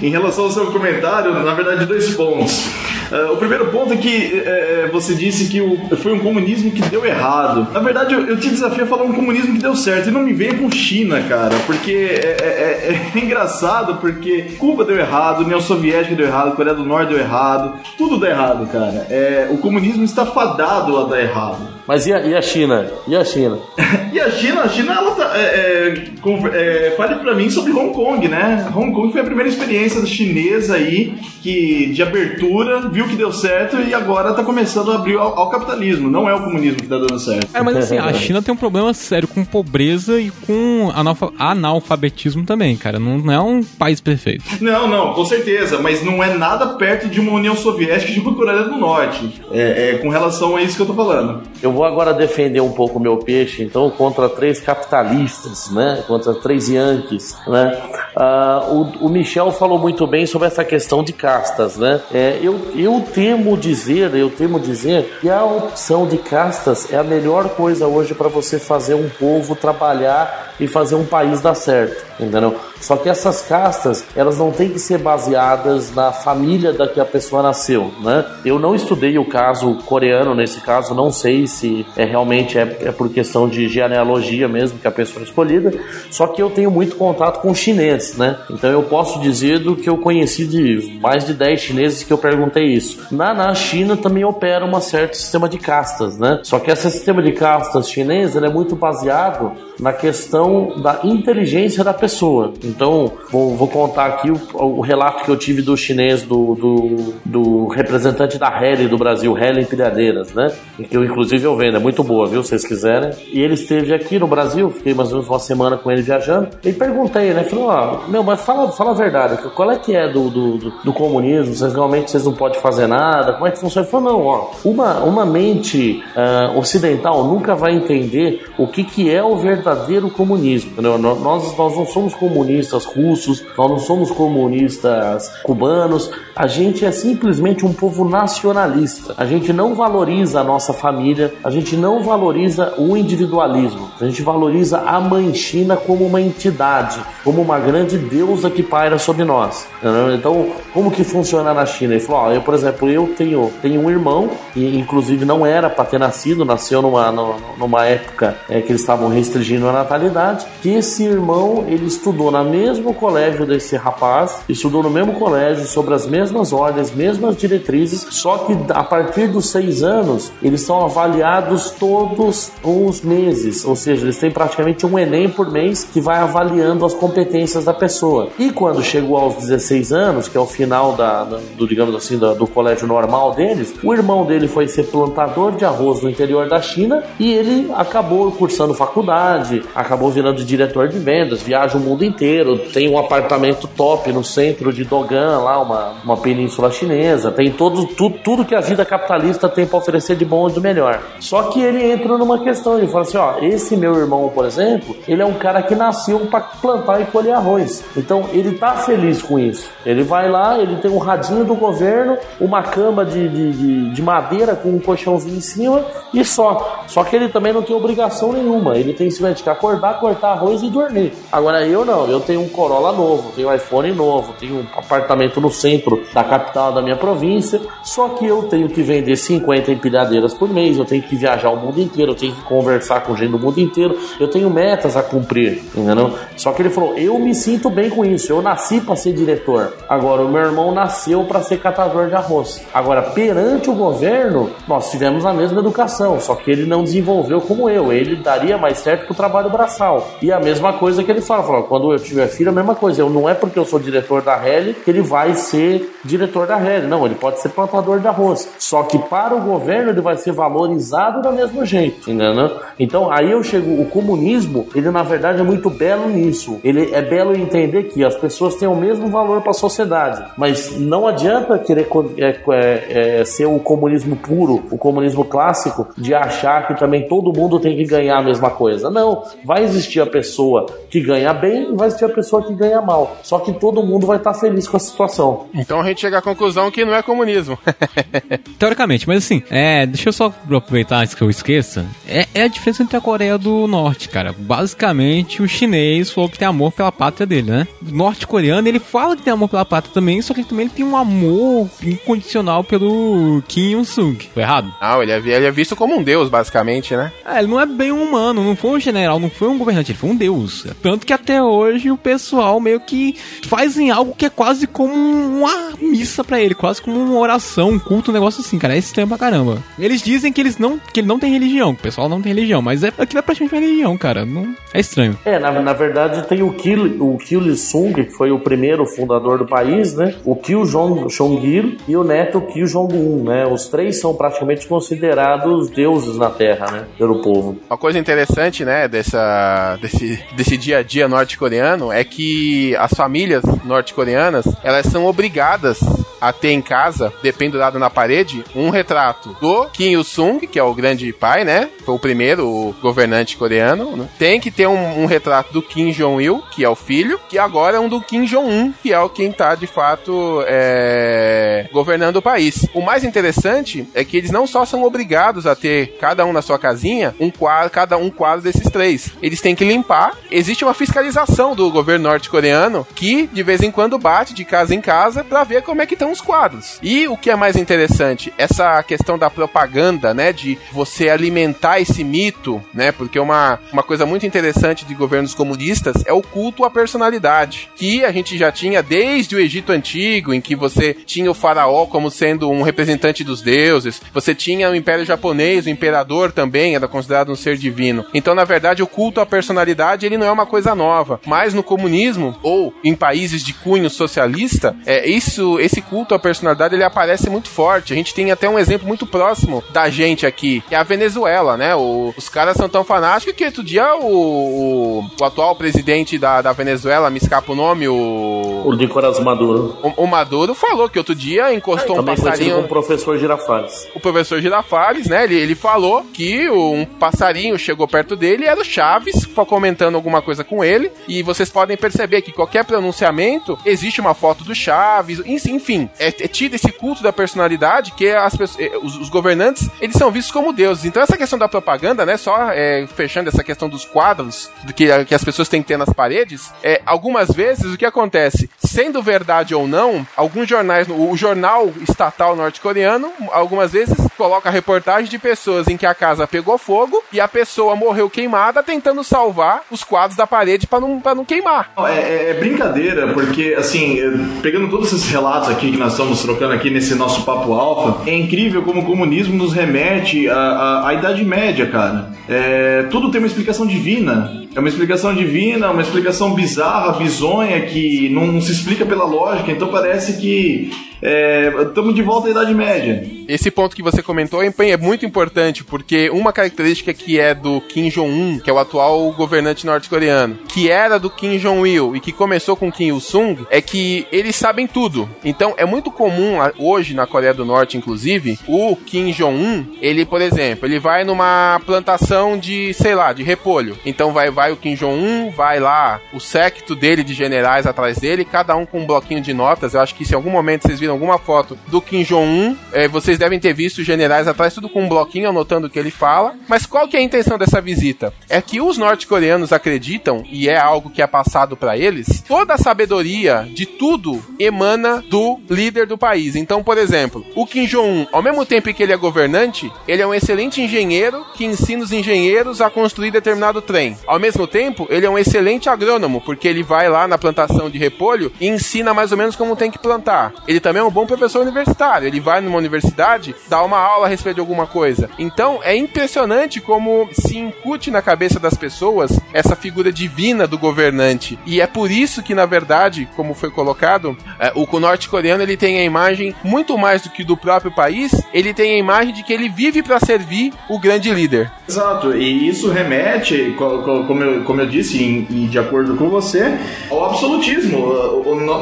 em relação ao seu comentário, na verdade, dois pontos. Uh, o primeiro ponto é que uh, você disse que o, foi um comunismo que deu errado. Na verdade, eu, eu te desafio a falar um comunismo que deu certo. E não me venha com China, cara, porque é, é, é, é engraçado, porque Cuba deu errado, União Soviética deu errado, Coreia do Norte deu errado, tudo deu errado, cara. É, o comunismo está fadado a dar errado. Mas e a, e a China? E a China? e a China? A China, ela tá. É, é, fale pra mim sobre Hong Kong, né? Hong Kong foi a primeira experiência chinesa aí, que de abertura, viu que deu certo e agora tá começando a abrir ao, ao capitalismo. Não é o comunismo que tá dando certo. É, mas assim, a China tem um problema sério com pobreza e com analfa analfabetismo também, cara. Não, não, é um país perfeito. Não, não, com certeza, mas não é nada perto de uma União Soviética tipo a Coreia do Norte. É, é com relação a isso que eu tô falando. Eu vou agora defender um pouco o meu peixe, então, contra três capitalistas, né? Contra três Yankees, né? Uh, o, o, Michel falou muito bem sobre essa questão de castas, né? É, eu, eu temo dizer, eu temo dizer que a opção de castas é a melhor coisa hoje para você fazer um povo trabalhar e fazer um país dar certo, entendeu? Só que essas castas, elas não têm que ser baseadas na família da que a pessoa nasceu, né? Eu não estudei o caso coreano nesse caso, não sei se é realmente é, é por questão de genealogia mesmo que a pessoa é escolhida, só que eu tenho muito contato com chineses, né? Então eu posso dizer do que eu conheci de mais de 10 chineses que eu perguntei isso. Na, na China também opera um certo sistema de castas, né? Só que esse sistema de castas chinês é muito baseado na questão da inteligência da pessoa. Então, vou, vou contar aqui o, o, relato que eu tive do chinês, do, do, do representante da Helen do Brasil, Helen Pilhadeiras, né? Que eu, inclusive, eu vendo, é muito boa, viu? Se vocês quiserem. E ele esteve aqui no Brasil, fiquei mais ou menos uma semana com ele viajando. E perguntei, né? Falei, ó, oh, meu, mas fala, fala a verdade, qual é que é do, do, do, do comunismo? Vocês realmente vocês não podem fazer nada? Como é que funciona? Ele falou, não, ó, uma, uma mente uh, ocidental nunca vai entender o que, que é o verdadeiro comunismo. Entendeu? Nós, nós não somos comunistas russos, nós não somos comunistas cubanos, a gente é simplesmente um povo nacionalista. A gente não valoriza a nossa família, a gente não valoriza o individualismo, a gente valoriza a mãe China como uma entidade, como uma grande deusa que paira sobre nós. Então, como que funciona na China? Ele falou: ó, eu, por exemplo, eu tenho, tenho um irmão, que inclusive não era para ter nascido, nasceu numa, numa época é, que eles estavam restringindo a natalidade, que esse irmão ele estudou na mesmo colégio desse rapaz, estudou no mesmo colégio, sobre as mesmas ordens, mesmas diretrizes, só que a partir dos seis anos eles são avaliados todos os meses, ou seja, eles têm praticamente um Enem por mês que vai avaliando as competências da pessoa. E quando chegou aos 16 anos, que é o final da, do, digamos assim, do, do colégio normal deles, o irmão dele foi ser plantador de arroz no interior da China e ele acabou cursando faculdade, acabou virando diretor de vendas, viaja o mundo inteiro, tem um apartamento top no centro de Dogan, lá uma, uma península chinesa, tem todo, tudo, tudo que a vida capitalista tem para oferecer de bom e de melhor. Só que ele entra numa questão, ele fala assim, ó, esse meu irmão, por exemplo, ele é um cara que nasceu para plantar e colher arroz. Então ele tá feliz com isso. Ele vai lá, ele tem um radinho do governo, uma cama de, de, de, de madeira com um colchãozinho em cima e só. Só que ele também não tem obrigação nenhuma. Ele tem simplesmente que acordar, cortar arroz e dormir. Agora eu não, eu tenho um Corolla novo, tenho um iPhone novo, tenho um apartamento no centro da capital da minha província, só que eu tenho que vender 50 empilhadeiras por mês, eu tenho que viajar o mundo inteiro, eu tenho que conversar com gente do mundo inteiro, eu tenho metas a cumprir, entendeu? Só que ele falou: eu me sinto bem com isso, eu nasci para ser diretor, agora o meu irmão nasceu para ser catador de arroz. Agora, perante o governo, nós tivemos a mesma educação, só que ele não desenvolveu como eu, ele daria mais certo pro trabalho braçal. E a mesma coisa que ele fala, fala quando eu tiver filho, a mesma coisa, eu não é porque eu sou diretor da Reli que ele vai ser diretor da Reli, não, ele pode ser plantador de arroz. Só que para o governo ele vai ser valorizado do mesmo jeito, entendeu? Então aí eu chego, o comunismo, ele na verdade é muito belo nisso. Ele é belo entender que as pessoas têm o mesmo valor para a sociedade, mas não adianta querer é, é, é, ser o comunismo puro, o comunismo clássico, de achar que também todo mundo tem que ganhar a mesma coisa. Não, vai existir a pessoa que ganha bem e vai existir a pessoa que ganha mal. Só que todo mundo vai estar feliz com a situação. Então gente chega à conclusão que não é comunismo. Teoricamente, mas assim, é, deixa eu só aproveitar antes que eu esqueça. É, é a diferença entre a Coreia do Norte, cara. Basicamente, o chinês falou que tem amor pela pátria dele, né? O norte-coreano, ele fala que tem amor pela pátria também, só que ele também tem um amor incondicional pelo Kim Il-sung. Foi errado? Não, ele é, ele é visto como um deus, basicamente, né? É, ele não é bem um humano, não foi um general, não foi um governante, ele foi um deus. Tanto que até hoje o pessoal meio que fazem algo que é quase como uma missa para ele, quase como uma oração, um culto, um negócio assim, cara. É estranho pra caramba. Eles dizem que eles não, que ele não tem religião, que o pessoal não tem religião, mas é, aquilo é praticamente uma religião, cara. Não, é estranho. É, na, na verdade tem o Kim, o Kim Il-sung, que foi o primeiro fundador do país, né? O Kim Jong-il e o neto Kim Jong-un, né? Os três são praticamente considerados deuses na Terra, né? Pelo povo. Uma coisa interessante, né, dessa, desse, desse dia a dia norte-coreano é que as famílias norte-coreanas, elas são obrigadas this. A ter em casa, dependurado na parede, um retrato do Kim Il-sung, que é o grande pai, né? Foi o primeiro governante coreano. Né? Tem que ter um, um, retrato do Kim Jong-il, que é o filho, que agora é um do Kim Jong-un, que é o quem tá, de fato, é... governando o país. O mais interessante é que eles não só são obrigados a ter, cada um na sua casinha, um quadro, cada um quadro desses três. Eles têm que limpar. Existe uma fiscalização do governo norte-coreano que, de vez em quando, bate de casa em casa para ver como é que estão os quadros. E o que é mais interessante, essa questão da propaganda, né, de você alimentar esse mito, né, porque uma, uma coisa muito interessante de governos comunistas é o culto à personalidade, que a gente já tinha desde o Egito Antigo, em que você tinha o faraó como sendo um representante dos deuses, você tinha o Império Japonês, o imperador também era considerado um ser divino. Então, na verdade, o culto à personalidade ele não é uma coisa nova, mas no comunismo ou em países de cunho socialista, é isso, esse culto culto à personalidade ele aparece muito forte. A gente tem até um exemplo muito próximo da gente aqui, que é a Venezuela, né? O, os caras são tão fanáticos que outro dia o, o, o, atual presidente da, da Venezuela, me escapa o nome, o. O Nicolás Maduro. O, o Maduro falou que outro dia encostou é, um passarinho. Com o professor Girafales. O professor Girafales, né? Ele, ele falou que um passarinho chegou perto dele e era o Chaves, comentando alguma coisa com ele. E vocês podem perceber que qualquer pronunciamento existe uma foto do Chaves, enfim, é, é tido esse culto da personalidade que as pessoas, é, os, os, governantes eles são vistos como deuses. Então essa questão da propaganda, né, só é, fechando essa questão dos quadros que, que as pessoas têm que ter nas paredes, é, algumas vezes o que acontece, sendo verdade ou não, alguns jornais, o jornal estatal norte-coreano, algumas vezes coloca reportagem de pessoas em que a casa pegou fogo e a pessoa morreu queimada tentando salvar os quadros da parede para não, não queimar. É, é, é, brincadeira, porque assim, pegando todos esses relatos aqui que nós estamos trocando aqui nesse nosso papo alfa, é incrível como o comunismo nos remete à, à, à Idade Média, cara. É, tudo tem uma explicação divina. É uma explicação divina, uma explicação bizarra, bizonha, que não, não se explica pela lógica, então parece que estamos é, de volta à Idade Média. Esse ponto que você comentou é muito importante, porque uma característica que é do Kim Jong-un, que é o atual governante norte-coreano, que era do Kim Jong-il e que começou com Kim Il-sung, é que eles sabem tudo. Então é muito comum hoje na Coreia do Norte, inclusive, o Kim Jong-un, ele, por exemplo, ele vai numa plantação de, sei lá, de repolho. Então vai, vai o Kim Jong-un, vai lá o séquito dele de generais atrás dele, cada um com um bloquinho de notas. Eu acho que se em algum momento vocês viram alguma foto do Kim Jong-un, é, vocês vocês devem ter visto os generais atrás, tudo com um bloquinho anotando o que ele fala. Mas qual que é a intenção dessa visita? É que os norte-coreanos acreditam, e é algo que é passado para eles, toda a sabedoria de tudo emana do líder do país. Então, por exemplo, o Kim Jong-un, ao mesmo tempo que ele é governante, ele é um excelente engenheiro que ensina os engenheiros a construir determinado trem. Ao mesmo tempo, ele é um excelente agrônomo, porque ele vai lá na plantação de repolho e ensina mais ou menos como tem que plantar. Ele também é um bom professor universitário. Ele vai numa universidade, dá uma aula a respeito de alguma coisa. Então, é impressionante como se incute na cabeça das pessoas essa figura divina do governante. E é por isso que, na verdade, como foi colocado, é, o norte-coreano ele tem a imagem muito mais do que do próprio país, ele tem a imagem de que ele vive para servir o grande líder. Exato, e isso remete, como eu, como eu disse, e de acordo com você, ao absolutismo,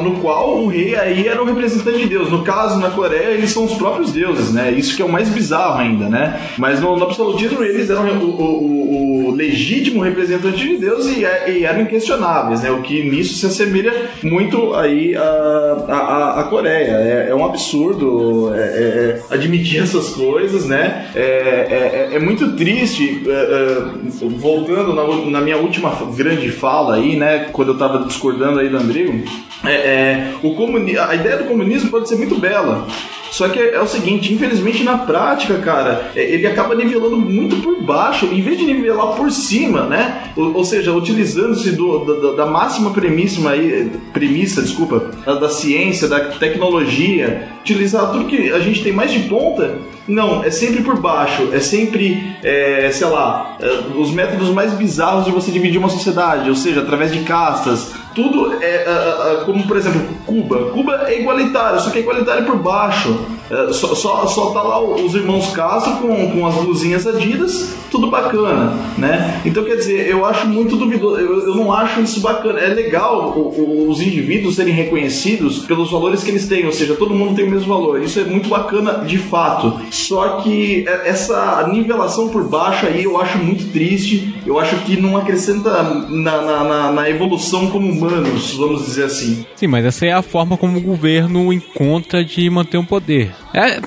no qual o rei aí era o representante de Deus. No caso, na Coreia, eles são os próprios deuses, né? Isso que é o mais bizarro ainda, né? Mas no, no absolutismo, eles eram o, o, o, legítimo representante de Deus e, e, eram inquestionáveis, né? O que nisso se assemelha muito aí a, a, Coreia. É, é, um absurdo é, é, é admitir essas coisas, né? É, é, é muito triste, voltando na, na, minha última grande fala aí, né? Quando eu tava discordando aí do Andrigo, o comuni a ideia do comunismo pode ser muito bela, só que é o seguinte, infelizmente na prática, cara, é, ele acaba nivelando muito por baixo, em vez de nivelar por cima, né? Ou, ou seja, utilizando-se da, da, máxima premissa aí, premissa, desculpa, da, da ciência, da tecnologia, utilizar tudo que a gente tem mais de ponta não, é sempre por baixo, é sempre, é, sei lá, é, os métodos mais bizarros de você dividir uma sociedade, ou seja, através de castas. Tudo é, é, é como, por exemplo, Cuba. Cuba é igualitário, só que é igualitário por baixo. É, só, só, só tá lá os irmãos Castro com, com as blusinhas Adidas, tudo bacana, né? Então, quer dizer, eu acho muito duvidoso, eu, eu não acho isso bacana. É legal o, o, os indivíduos serem reconhecidos pelos valores que eles têm, ou seja, todo mundo tem o mesmo valor. Isso é muito bacana de fato. Só que essa nivelação por baixo aí eu acho muito triste, eu acho que não acrescenta na, na, na evolução como humanos, vamos dizer assim. Sim, mas essa é a forma como o governo encontra de manter o poder. É,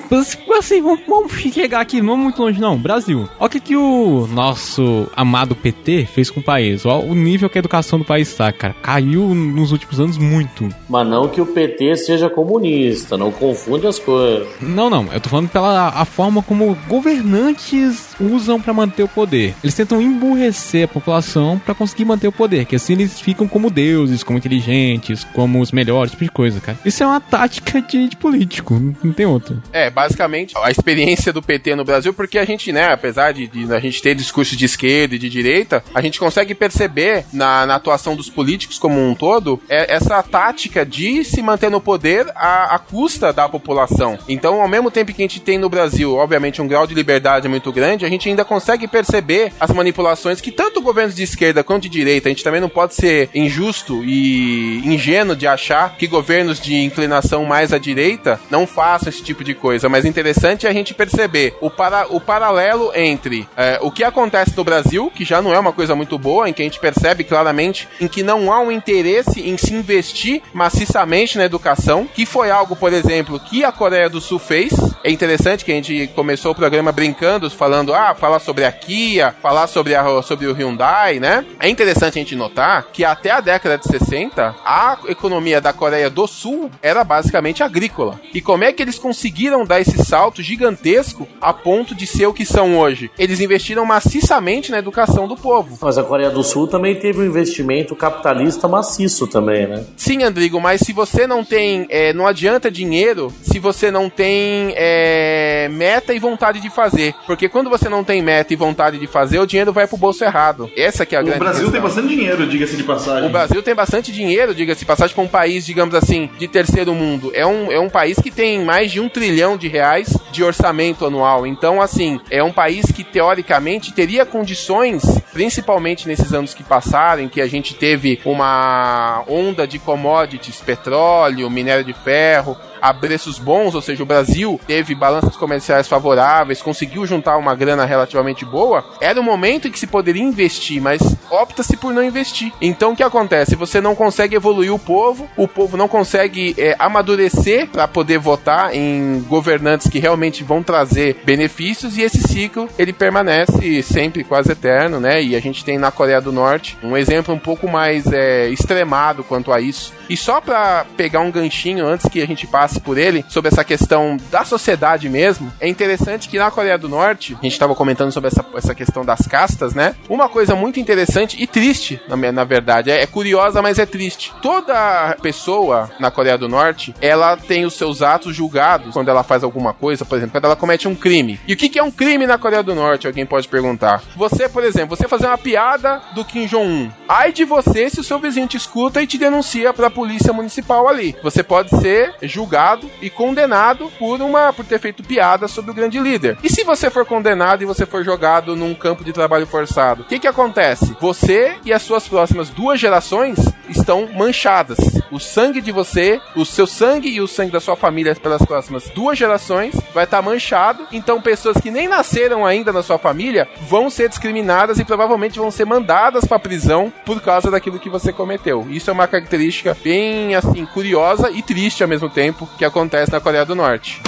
assim, vamos, vamos chegar aqui, não muito longe não, Brasil. Olha o que, que o nosso amado PT fez com o país. Olha o nível que a educação do país está, cara. Caiu nos últimos anos muito. Mas não que o PT seja comunista, não confunde as coisas. Não, não, eu tô falando pela a forma como governantes usam para manter o poder. Eles tentam emburrecer a população para conseguir manter o poder, que assim eles ficam como deuses, como inteligentes, como os melhores, tipo de coisa, cara. Isso é uma tática de, de político, não tem outra. É, basicamente, a experiência do PT no Brasil, porque a gente, né, apesar de, de a gente ter discursos de esquerda e de direita, a gente consegue perceber na, na atuação dos políticos como um todo é, essa tática de se manter no poder à, à custa da população. Então, ao mesmo tempo que a gente tem no Brasil, obviamente, um grau de liberdade muito grande, a gente ainda consegue perceber as manipulações que tanto governos de esquerda quanto de direita, a gente também não pode ser injusto e ingênuo de achar que governos de inclinação mais à direita não façam esse tipo de coisa, mas interessante é a gente perceber o, para, o paralelo entre é, o que acontece no Brasil, que já não é uma coisa muito boa, em que a gente percebe claramente em que não há um interesse em se investir maciçamente na educação, que foi algo, por exemplo, que a Coreia do Sul fez. É interessante que a gente começou o programa brincando, falando, ah, falar sobre a Kia, falar sobre, a, sobre o Hyundai, né? É interessante a gente notar que até a década de 60, a economia da Coreia do Sul era basicamente agrícola. E como é que eles conseguiram dar esse salto gigantesco a ponto de ser o que são hoje? Eles investiram maciçamente na educação do povo. Mas a Coreia do Sul também teve um investimento capitalista maciço também, né? Sim, Andrigo, mas se você não tem, é, não adianta dinheiro se você não tem é, meta e vontade de fazer. Porque quando você não tem meta e vontade de fazer, o dinheiro vai pro bolso errado. Essa que é a o grande O Brasil questão. tem bastante dinheiro, diga-se de passagem. O Brasil tem bastante dinheiro, diga-se de passagem, para um país, digamos assim, de terceiro mundo. É um, é um país que tem mais de um trilhão de reais de orçamento anual. Então, assim, é um país que teoricamente teria condições, principalmente nesses anos que passaram, em que a gente teve uma onda de commodities, petróleo, minério de ferro, a preços bons, ou seja, o Brasil teve balanças comerciais favoráveis, conseguiu juntar uma grana relativamente boa, era o momento em que se poderia investir, mas opta-se por não investir. Então o que acontece? Você não consegue evoluir o povo, o povo não consegue é, amadurecer para poder votar em governantes que realmente vão trazer benefícios e esse ciclo ele permanece sempre quase eterno, né? E a gente tem na Coreia do Norte um exemplo um pouco mais é, extremado quanto a isso. E só para pegar um ganchinho antes que a gente passe por ele sobre essa questão da sociedade mesmo, é interessante que na Coreia do Norte, a gente estava comentando sobre essa, essa questão das castas, né? Uma coisa muito interessante e triste, na, na verdade, é, é curiosa, mas é triste. Toda pessoa na Coreia do Norte, ela tem os seus atos julgados quando ela faz alguma coisa, por exemplo, quando ela comete um crime. E o que, que é um crime na Coreia do Norte? Alguém pode perguntar. Você, por exemplo, você fazer uma piada do Kim Jong-un. Ai de você se o seu vizinho te escuta e te denuncia pra polícia municipal ali. Você pode ser julgado e condenado por uma por ter feito piada sobre o grande líder. E se você for condenado e você for jogado num campo de trabalho forçado, o que que acontece? Você e as suas próximas duas gerações estão manchadas. O sangue de você, o seu sangue e o sangue da sua família pelas próximas duas gerações vai estar manchado. Então pessoas que nem nasceram ainda na sua família vão ser discriminadas e provavelmente vão ser mandadas para prisão por causa daquilo que você cometeu. Isso é uma característica bem assim curiosa e triste ao mesmo tempo que acontece na Coreia do Norte.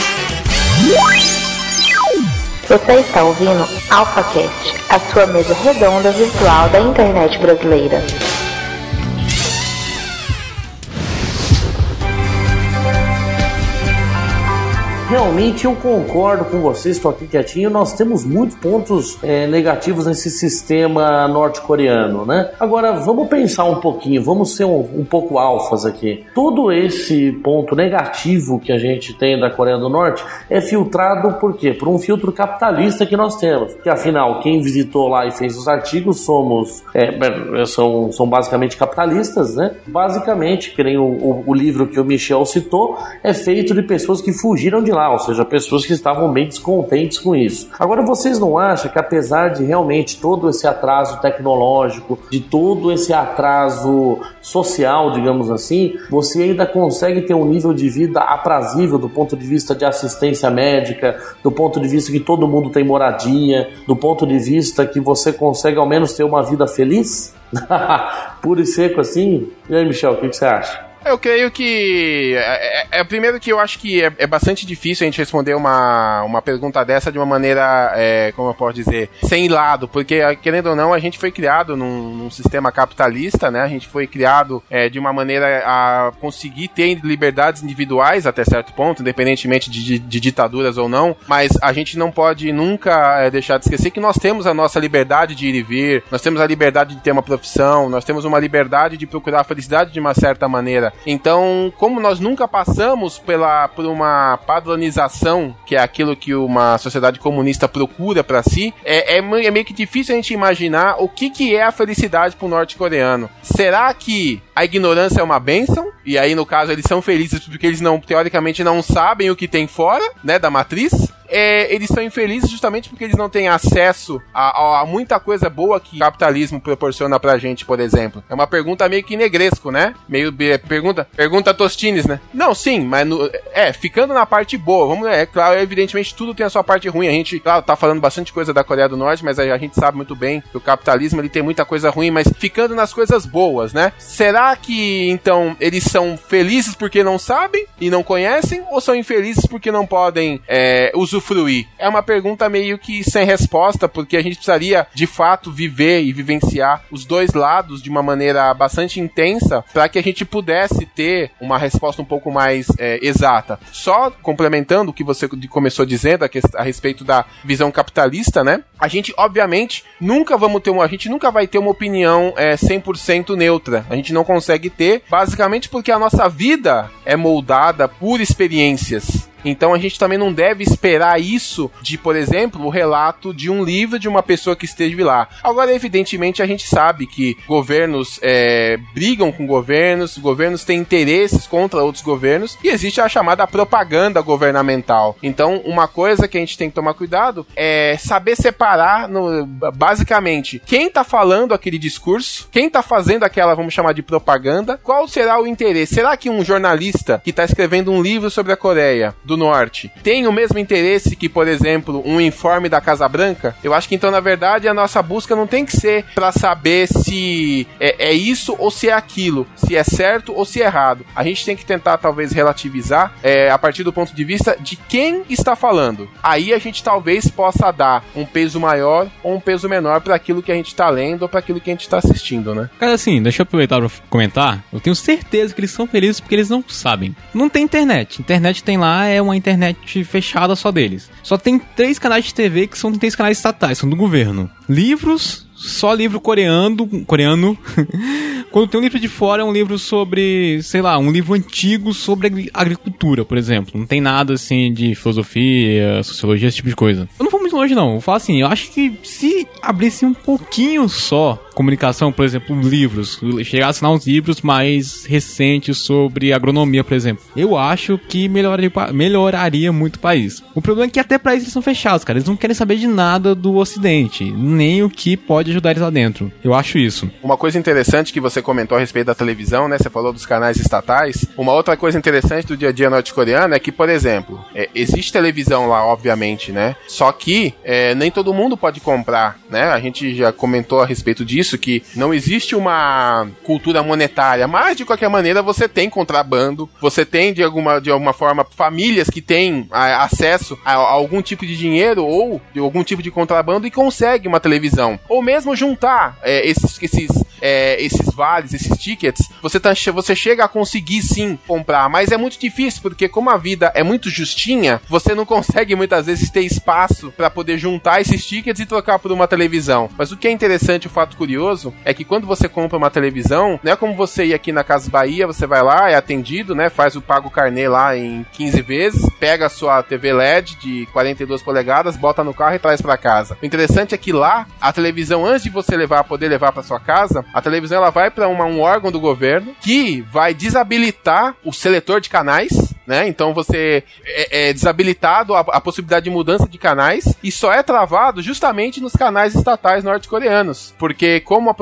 Você está ouvindo AlphaCast, a sua mesa redonda virtual da internet brasileira. Realmente eu concordo com vocês, estou aqui quietinho. Nós temos muitos pontos é, negativos nesse sistema norte-coreano, né? Agora vamos pensar um pouquinho, vamos ser um, um pouco alfas aqui. Todo esse ponto negativo que a gente tem da Coreia do Norte é filtrado por quê? Por um filtro capitalista que nós temos. Que afinal, quem visitou lá e fez os artigos somos é, são, são basicamente capitalistas, né? Basicamente, que nem o, o, o livro que o Michel citou, é feito de pessoas que fugiram de lá, ou seja, pessoas que estavam bem descontentes com isso. Agora, vocês não acham que apesar de realmente todo esse atraso tecnológico, de todo esse atraso social, digamos assim, você ainda consegue ter um nível de vida aprazível do ponto de vista de assistência médica, do ponto de vista que todo mundo tem moradia, do ponto de vista que você consegue ao menos ter uma vida feliz? Puro e seco assim? E aí, Michel, o que, você acha? Eu creio que. É, é, é primeiro que eu acho que é, é, bastante difícil a gente responder uma, uma pergunta dessa de uma maneira, é, como eu posso dizer, sem lado, porque, querendo ou não, a gente foi criado num, num sistema capitalista, né? A gente foi criado é, de uma maneira a conseguir ter liberdades individuais até certo ponto, independentemente de, de, de ditaduras ou não, mas a gente não pode nunca é, deixar de esquecer que nós temos a nossa liberdade de ir e vir, nós temos a liberdade de ter uma profissão, nós temos uma liberdade de procurar a felicidade de uma certa maneira. Então, como nós nunca passamos pela, por uma padronização, que é aquilo que uma sociedade comunista procura para si, é, é, é, meio que difícil a gente imaginar o que, que é a felicidade para o norte-coreano. Será que a ignorância é uma benção? E aí, no caso, eles são felizes porque eles não, teoricamente, não sabem o que tem fora, né, da matriz? É, eles são infelizes justamente porque eles não têm acesso a, a, muita coisa boa que o capitalismo proporciona pra gente, por exemplo. É uma pergunta meio que negresco, né? Meio pergunta, pergunta Tostines, né? Não, sim, mas no, é, ficando na parte boa, vamos, é claro, evidentemente tudo tem a sua parte ruim. A gente, claro, tá falando bastante coisa da Coreia do Norte, mas a, a gente sabe muito bem que o capitalismo ele tem muita coisa ruim, mas ficando nas coisas boas, né? Será que então eles são felizes porque não sabem e não conhecem ou são infelizes porque não podem é, usufruir usufruir? É uma pergunta meio que sem resposta, porque a gente precisaria de fato viver e vivenciar os dois lados de uma maneira bastante intensa para que a gente pudesse ter uma resposta um pouco mais é, exata. Só complementando o que você começou dizendo a, que, a respeito da visão capitalista, né? A gente, obviamente, nunca vamos ter uma, a gente nunca vai ter uma opinião é, 100% neutra. A gente não consegue ter, basicamente porque a nossa vida é moldada por experiências Então a gente também não deve esperar isso de, por exemplo, o relato de um livro de uma pessoa que esteve lá. Agora, evidentemente, a gente sabe que governos é, brigam com governos, governos têm interesses contra outros governos e existe a chamada propaganda governamental. Então, uma coisa que a gente tem que tomar cuidado é saber separar, no, basicamente, quem está falando aquele discurso, quem está fazendo aquela, vamos chamar de propaganda, qual será o interesse? Será que um jornalista que está escrevendo um livro sobre a Coreia do Norte tem o mesmo interesse que, por exemplo, um informe da Casa Branca? Eu acho que então, na verdade, a nossa busca não tem que ser para saber se é, é, isso ou se é aquilo, se é certo ou se é errado. A gente tem que tentar, talvez, relativizar é, a partir do ponto de vista de quem está falando. Aí a gente talvez possa dar um peso maior ou um peso menor para aquilo que a gente está lendo ou para aquilo que a gente está assistindo, né? Cara, assim, deixa eu aproveitar para comentar. Eu tenho certeza que eles são felizes porque eles não sabem. Não tem internet. Internet tem lá, é uma internet fechada só deles. Só tem três canais de TV que são três canais estatais, são do governo. Livros, só livro coreano, coreano. Quando tem um livro de fora, é um livro sobre, sei lá, um livro antigo sobre agricultura, por exemplo. Não tem nada assim de filosofia, sociologia, esse tipo de coisa. Eu não vou muito longe, não. Eu falo assim, eu acho que se abrisse um pouquinho só comunicação, por exemplo, livros, chegar a assinar uns livros mais recentes sobre agronomia, por exemplo. Eu acho que melhoraria, melhoraria muito o país. O problema é que até para eles eles são fechados, cara. Eles não querem saber de nada do Ocidente, nem o que pode ajudar eles lá dentro. Eu acho isso. Uma coisa interessante que você comentou a respeito da televisão, né? Você falou dos canais estatais. Uma outra coisa interessante do dia a dia norte-coreano é que, por exemplo, é, existe televisão lá, obviamente, né? Só que é, nem todo mundo pode comprar, né? A gente já comentou a respeito disso isso, que não existe uma cultura monetária, mas de qualquer maneira você tem contrabando, você tem de alguma, de alguma forma famílias que têm a, acesso a, a, algum tipo de dinheiro ou de algum tipo de contrabando e consegue uma televisão. Ou mesmo juntar é, esses, esses, é, esses vales, esses tickets, você, tá, você chega a conseguir sim comprar, mas é muito difícil porque como a vida é muito justinha, você não consegue muitas vezes ter espaço para poder juntar esses tickets e trocar por uma televisão. Mas o que é interessante, o fato curioso é que quando você compra uma televisão, não é como você ir aqui na Casa Bahia, você vai lá, é atendido, né? Faz o pago carnê lá em 15 vezes, pega a sua TV LED de 42 polegadas, bota no carro e traz para casa. O interessante é que lá, a televisão, antes de você levar, poder levar para sua casa, a televisão ela vai para um órgão do governo que vai desabilitar o seletor de canais né? Então você é, é desabilitado a, a, possibilidade de mudança de canais e só é travado justamente nos canais estatais norte-coreanos, porque como a,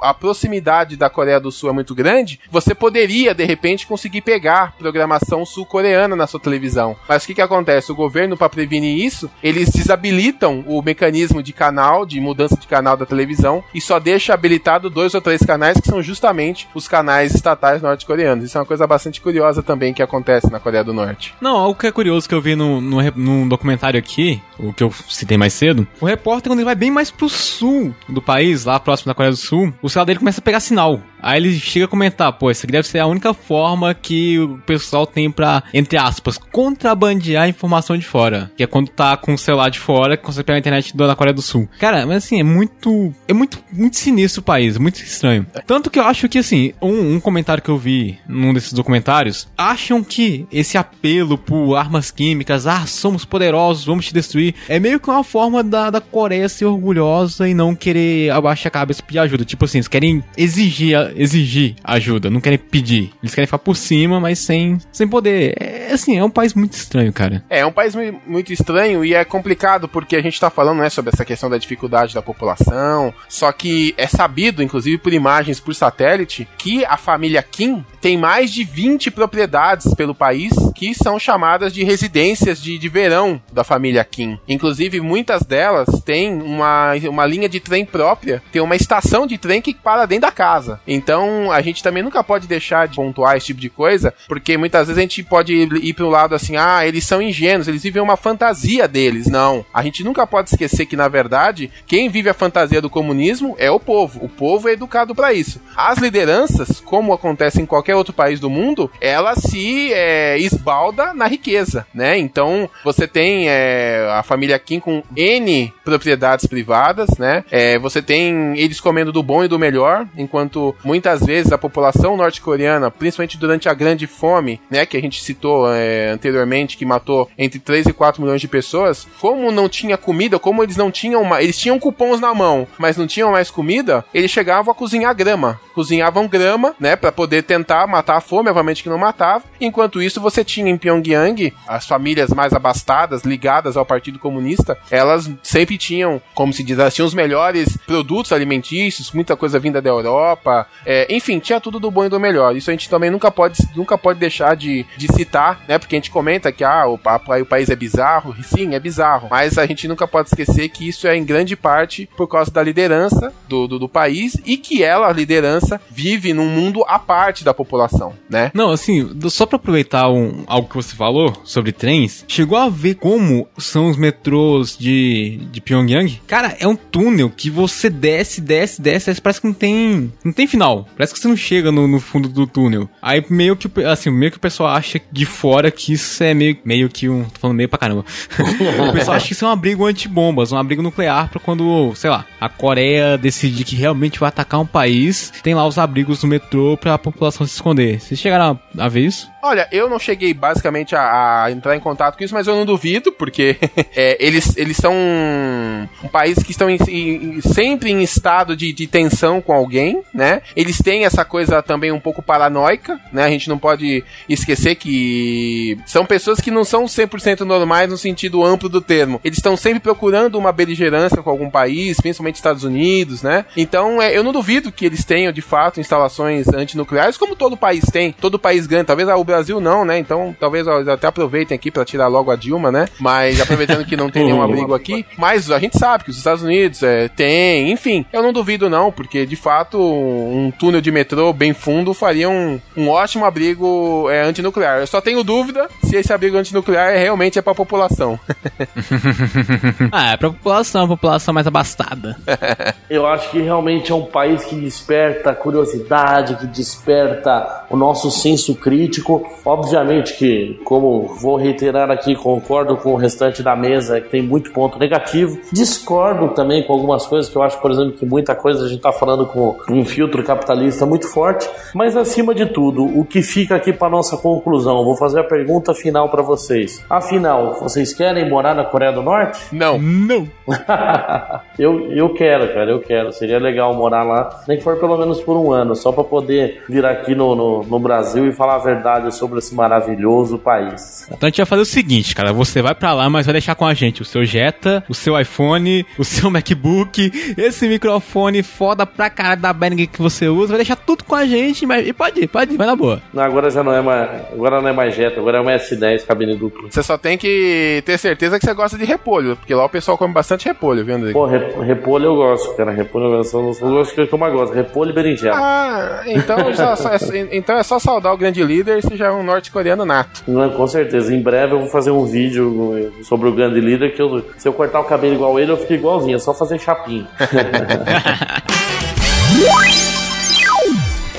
a, proximidade da Coreia do Sul é muito grande, você poderia de repente conseguir pegar programação sul-coreana na sua televisão. Mas o que que acontece? O governo para prevenir isso, eles desabilitam o mecanismo de canal, de mudança de canal da televisão e só deixa habilitado dois ou três canais que são justamente os canais estatais norte-coreanos. Isso é uma coisa bastante curiosa também que acontece na Coreia do Norte. Não, o que é curioso que eu vi no, no, no, documentário aqui, o que eu citei mais cedo, o repórter, quando ele vai bem mais pro sul do país, lá próximo da Coreia do Sul, o celular dele começa a pegar sinal. Aí ele chega a comentar, pô, essa aqui deve ser a única forma que o pessoal tem pra, entre aspas, contrabandear informação de fora. Que é quando tá com o celular de fora, que consegue pegar a internet da Coreia do Sul. Cara, mas assim, é muito. É muito, muito sinistro o país, muito estranho. Tanto que eu acho que, assim, um, um comentário que eu vi num desses documentários, acham que esse apelo por armas químicas, ah, somos poderosos, vamos te destruir, é meio que uma forma da, da Coreia ser orgulhosa e não querer abaixar a cabeça e pedir ajuda. Tipo assim, eles querem exigir, exigir ajuda, não querem pedir. Eles querem ficar por cima, mas sem, sem poder. É assim, é um país muito estranho, cara. É, é um país muito estranho e é complicado porque a gente tá falando, né, sobre essa questão da dificuldade da população. Só que é sabido, inclusive por imagens por satélite, que a família Kim tem mais de 20 propriedades pelo país que são chamadas de residências de, de verão da família Kim. Inclusive, muitas delas têm uma, uma linha de trem própria, tem uma estação de trem que para dentro da casa. Então, a gente também nunca pode deixar de pontuar esse tipo de coisa, porque muitas vezes a gente pode ir para um lado assim, ah, eles são ingênuos, eles vivem uma fantasia deles. Não. A gente nunca pode esquecer que, na verdade, quem vive a fantasia do comunismo é o povo. O povo é educado para isso. As lideranças, como acontece em qualquer outro país do mundo, elas se é, esbalda na riqueza, né? Então, você tem é, a família Kim com N propriedades privadas, né? É, você tem eles comendo do bom e do melhor, enquanto muitas vezes a população norte-coreana, principalmente durante a Grande Fome, né, que a gente citou é, anteriormente, que matou entre 3 e 4 milhões de pessoas, como não tinha comida, como eles não tinham, uma, eles tinham cupons na mão, mas não tinham mais comida, eles chegavam a cozinhar grama. Cozinhavam grama, né, para poder tentar matar a fome, obviamente que não matava. Enquanto isso, você tinha em Pyongyang as famílias mais abastadas, ligadas ao Partido Comunista, elas sempre tinham, como se diz, tinham os melhores produtos alimentícios, muita coisa vinda da Europa, é, enfim, tinha tudo do bom e do melhor. Isso a gente também nunca pode, nunca pode deixar de, de citar, né? Porque a gente comenta que ah, o, o país é bizarro, sim, é bizarro, mas a gente nunca pode esquecer que isso é em grande parte por causa da liderança do, do, do país e que ela, a liderança, vive num mundo à parte da população, né? Não, assim, só pra aproveitar um, algo que você falou sobre trens, chegou a ver como são os metrôs de, de Pyongyang? Cara, é um túnel que você desce, desce, desce, desce parece que não tem, não tem final. Parece que você não chega no, no fundo do túnel. Aí meio que, assim, meio que o pessoal acha de fora que isso é meio, meio que um, tô falando meio pra caramba. o pessoal acha que isso é um abrigo antibombas, um abrigo nuclear para quando, sei lá, a Coreia decidir que realmente vai atacar um país, tem lá os abrigos no metrô pra população se esconder. Vocês chegaram a, a ver isso? Olha, eu não cheguei basicamente a, a, entrar em contato com isso, mas eu não duvido, porque é, eles, eles são um, um país que estão em, em, sempre em estado de, de, tensão com alguém, né? Eles têm essa coisa também um pouco paranoica, né? A gente não pode esquecer que são pessoas que não são 100% normais no sentido amplo do termo. Eles estão sempre procurando uma beligerância com algum país, principalmente Estados Unidos, né? Então, é, eu não duvido que eles tenham, de fato, instalações antinucleares, como todo país tem. Todo país grande, talvez a Brasil não, né? Então talvez ó, até aproveitem aqui para tirar logo a Dilma, né? Mas aproveitando que não tem nenhum abrigo aqui, mas a gente sabe que os Estados Unidos é, tem, enfim, eu não duvido não, porque de fato um túnel de metrô bem fundo faria um, um ótimo abrigo é, antinuclear. Eu só tenho dúvida se esse abrigo antinuclear é, realmente é para a população. ah, é para a população, a população mais abastada. eu acho que realmente é um país que desperta curiosidade, que desperta o nosso senso crítico Obviamente que, como vou reiterar aqui, concordo com o restante da mesa que tem muito ponto negativo. Discordo também com algumas coisas que eu acho, por exemplo, que muita coisa a gente está falando com um filtro capitalista muito forte. Mas acima de tudo, o que fica aqui para nossa conclusão? Vou fazer a pergunta final para vocês. Afinal, vocês querem morar na Coreia do Norte? Não. Não. eu, eu quero, cara, eu quero. Seria legal morar lá, nem que for pelo menos por um ano, só para poder vir aqui no, no, no Brasil e falar a verdade sobre esse maravilhoso país. Então a gente vai fazer o seguinte, cara. Você vai para lá, mas vai deixar com a gente o seu Jetta, o seu iPhone, o seu MacBook, esse microfone foda pra caralho da Behringer que você usa. Vai deixar tudo com a gente, mas e pode ir, pode ir, vai na boa. Não, agora já não é mais. Agora não é mais Jetta, agora é uma S10 cabine dupla. Você só tem que ter certeza que você gosta de repolho, porque lá o pessoal come bastante repolho, viu, André? Pô, repolho eu gosto, cara. Repolho eu gosto. Eu gosto que eu mais gosto. Repolho e berinjela. Ah, então, já, é, então é só saudar o grande líder você já é um norte-coreano nato. Não, com certeza. Em breve eu vou fazer um vídeo sobre o grande líder que eu, se eu cortar o cabelo igual ele, eu fico igualzinho. É só fazer chapinha.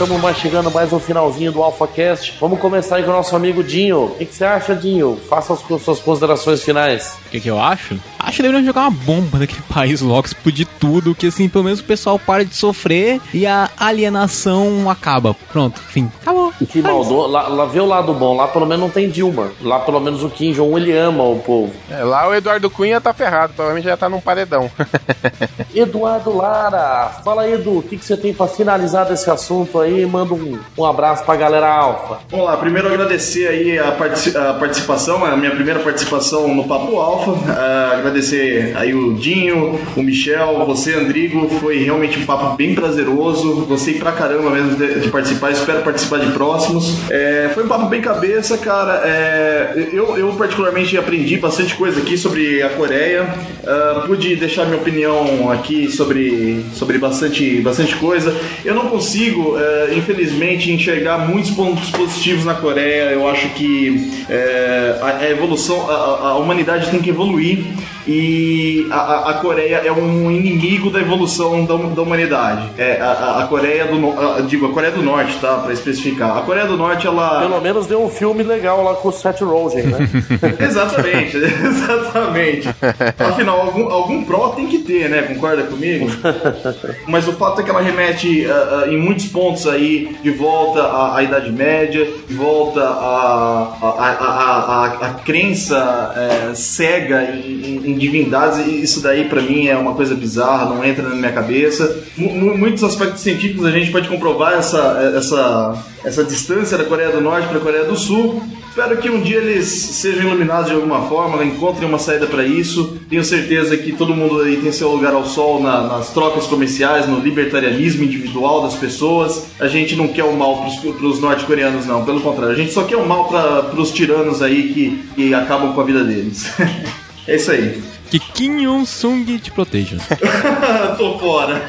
Estamos mais chegando mais no finalzinho do AlphaCast. Vamos começar aí com o nosso amigo Dinho. O que, que você acha, Dinho? Faça as suas considerações finais. O que, que eu acho? Acho que deveriam jogar uma bomba naquele país logo, explodir tudo, que assim, pelo menos o pessoal para de sofrer e a alienação acaba. Pronto, fim. Acabou. E que maldou. Lá, lá vê o lado bom. Lá pelo menos não tem Dilma. Lá pelo menos o Kim Jong ele ama o povo. É, lá o Eduardo Cunha tá ferrado. Provavelmente já tá num paredão. Eduardo Lara. Fala aí, Edu. O que, que você tem para finalizar desse assunto aí? Aí manda um, um abraço pra galera Alfa. Vamos lá, primeiro agradecer aí a, partici a, participação, a minha primeira participação no Papo Alfa. Uh, agradecer aí o Dinho, o Michel, você, Andrigo. Foi realmente um papo bem prazeroso. Gostei pra caramba mesmo de, de participar. Espero participar de próximos. É, foi um papo bem cabeça, cara. É, eu, eu, particularmente aprendi bastante coisa aqui sobre a Coreia. Uh, pude deixar minha opinião aqui sobre, sobre bastante, bastante coisa. Eu não consigo. Uh, infelizmente, enxergar muitos pontos positivos na Coreia. Eu acho que é, a, a, evolução, a, a, humanidade tem que evoluir e a, a, Coreia é um inimigo da evolução da, da humanidade. É, a, Coreia do a, digo, a Coreia do Norte, tá? Pra especificar. A Coreia do Norte, ela. Pelo menos deu um filme legal lá com o Seth Rogen, né? exatamente, exatamente. Afinal, algum, algum pró tem que ter, né? Concorda comigo? Mas o fato é que ela remete uh, uh, em muitos pontos aí de volta à, à Idade Média, de volta à, à, à, crença é, cega em, em, em, divindades, isso daí para mim é uma coisa bizarra, não entra na minha cabeça. M muitos aspectos científicos a gente pode comprovar essa, essa, essa distância da Coreia do Norte para a Coreia do Sul. Espero que um dia eles sejam iluminados de alguma forma, encontrem uma saída para isso. Tenho certeza que todo mundo aí tem seu lugar ao sol na, nas trocas comerciais, no libertarianismo individual das pessoas. A gente não quer o mal para os norte-coreanos, não. Pelo contrário, a gente só quer o mal para os tiranos aí que, que acabam com a vida deles. é isso aí. Que Kim Jong-sung te proteja. Tô fora.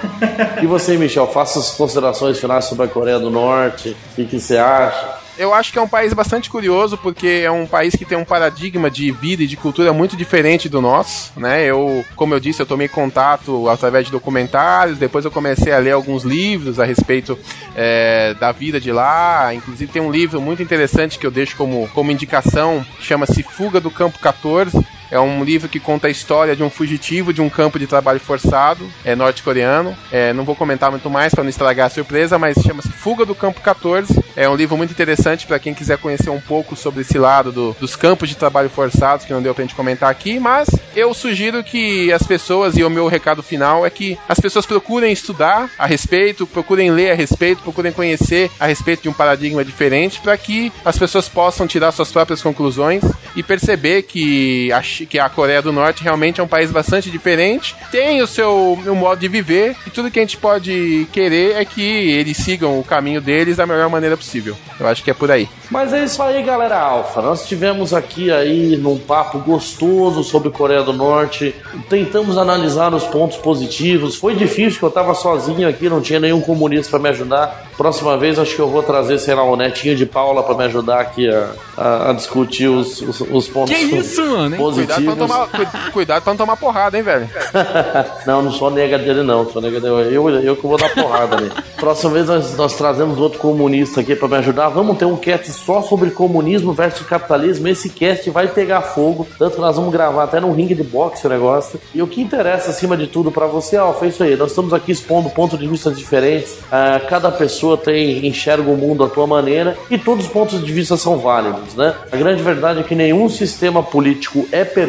e você, Michel, faça as considerações finais sobre a Coreia do Norte. O que você acha? Eu acho que é um país bastante curioso, porque é um país que tem um paradigma de vida e de cultura muito diferente do nosso, né? Eu, como eu disse, eu tomei contato através de documentários, depois eu comecei a ler alguns livros a respeito é, da vida de lá. Inclusive tem um livro muito interessante que eu deixo como, como indicação, chama-se Fuga do Campo 14 é um livro que conta a história de um fugitivo de um campo de trabalho forçado, é norte-coreano. É, não vou comentar muito mais para não estragar a surpresa, mas chama-se Fuga do Campo 14. É um livro muito interessante para quem quiser conhecer um pouco sobre esse lado do, dos campos de trabalho forçados, que não deu pra gente comentar aqui, mas eu sugiro que as pessoas, e o meu recado final é que as pessoas procurem estudar a respeito, procurem ler a respeito, procurem conhecer a respeito de um paradigma diferente, para que as pessoas possam tirar suas próprias conclusões e perceber que a que a Coreia do Norte realmente é um país bastante diferente, tem o seu o modo de viver e tudo que a gente pode querer é que eles sigam o caminho deles da melhor maneira possível. Eu acho que é por aí. Mas é isso aí, galera alfa. Nós tivemos aqui aí num papo gostoso sobre Coreia do Norte. Tentamos analisar os pontos positivos. Foi difícil que eu tava sozinho aqui, não tinha nenhum comunista para me ajudar. Próxima vez acho que eu vou trazer, sei lá, o netinho de Paula para me ajudar aqui a, a, a discutir os, os, os, pontos que isso, mano, positivos. Cuidado pra, tomar, cuidado pra não tomar porrada, hein, velho? não, não sou nega dele, não. Sou nega dele. Eu, eu que vou dar porrada ali. Próxima vez nós, nós trazemos outro comunista aqui para me ajudar. Vamos ter um cast só sobre comunismo versus capitalismo. Esse cast vai pegar fogo. Tanto que nós vamos gravar até num ringue de boxe o negócio. E o que interessa, acima de tudo, para você, Alfa, é isso aí. Nós estamos aqui expondo pontos de vista diferentes. Uh, cada pessoa tem enxerga o mundo à tua maneira e todos os pontos de vista são válidos, né? A grande verdade é que nenhum sistema político é perfeito,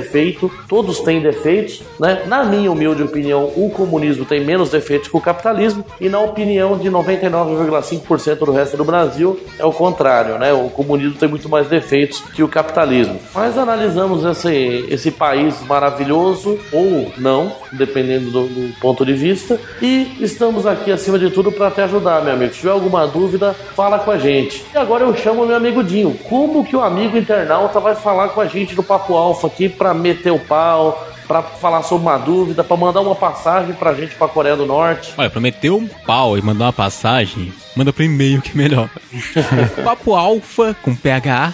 todos têm defeitos, né? Na minha humilde opinião, o comunismo tem menos defeitos que o capitalismo e na opinião de 99,5% do resto do Brasil é o contrário, né? O comunismo tem muito mais defeitos que o capitalismo. Mas analisamos esse, esse país maravilhoso, ou não, dependendo do, do ponto de vista, e estamos aqui acima de tudo para te ajudar, meu amigo. Se tiver alguma dúvida, fala com a gente. E agora eu chamo meu amigo Dinho. Como que o amigo internauta vai falar com a gente do Papo Alfa aqui para meter o pau, para falar sobre uma dúvida, para mandar uma passagem pra gente pra Coreia do Norte. Olha, pra meter um pau e mandar uma passagem, manda pro e-mail que é melhor. Papo alfa com ph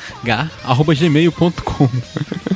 arroba gmail.com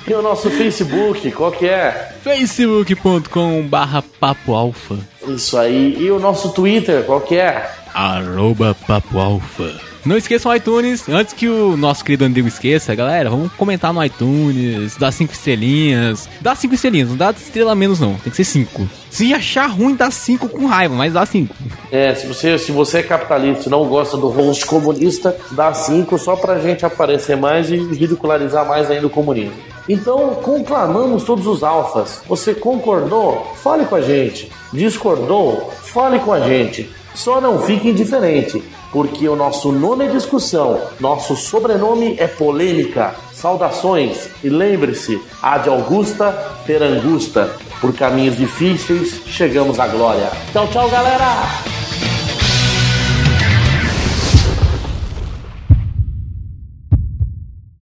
E o nosso Facebook, qual que é? facebook.com barra papo alfa. Isso aí. E o nosso Twitter, qual que é? Arroba papo alfa. Não esqueçam o iTunes. Antes que o nosso querido Andigo esqueça, galera, vamos comentar no iTunes, dar cinco estrelinhas. Dá cinco estrelinhas, não dá estrela menos não, tem que ser cinco. Se achar ruim, dá cinco com raiva, mas dá cinco. É, se você, se você é capitalista e não gosta do host comunista, dá cinco só pra gente aparecer mais e ridicularizar mais ainda o comunismo. Então, conclamamos todos os alfas. Você concordou? Fale com a gente. Discordou? Fale com a gente. Só não fique indiferente porque o nosso nome é discussão, nosso sobrenome é polêmica. Saudações e lembre-se, ad Augusta per Angusta. Por caminhos difíceis chegamos à glória. Tchau, tchau, galera!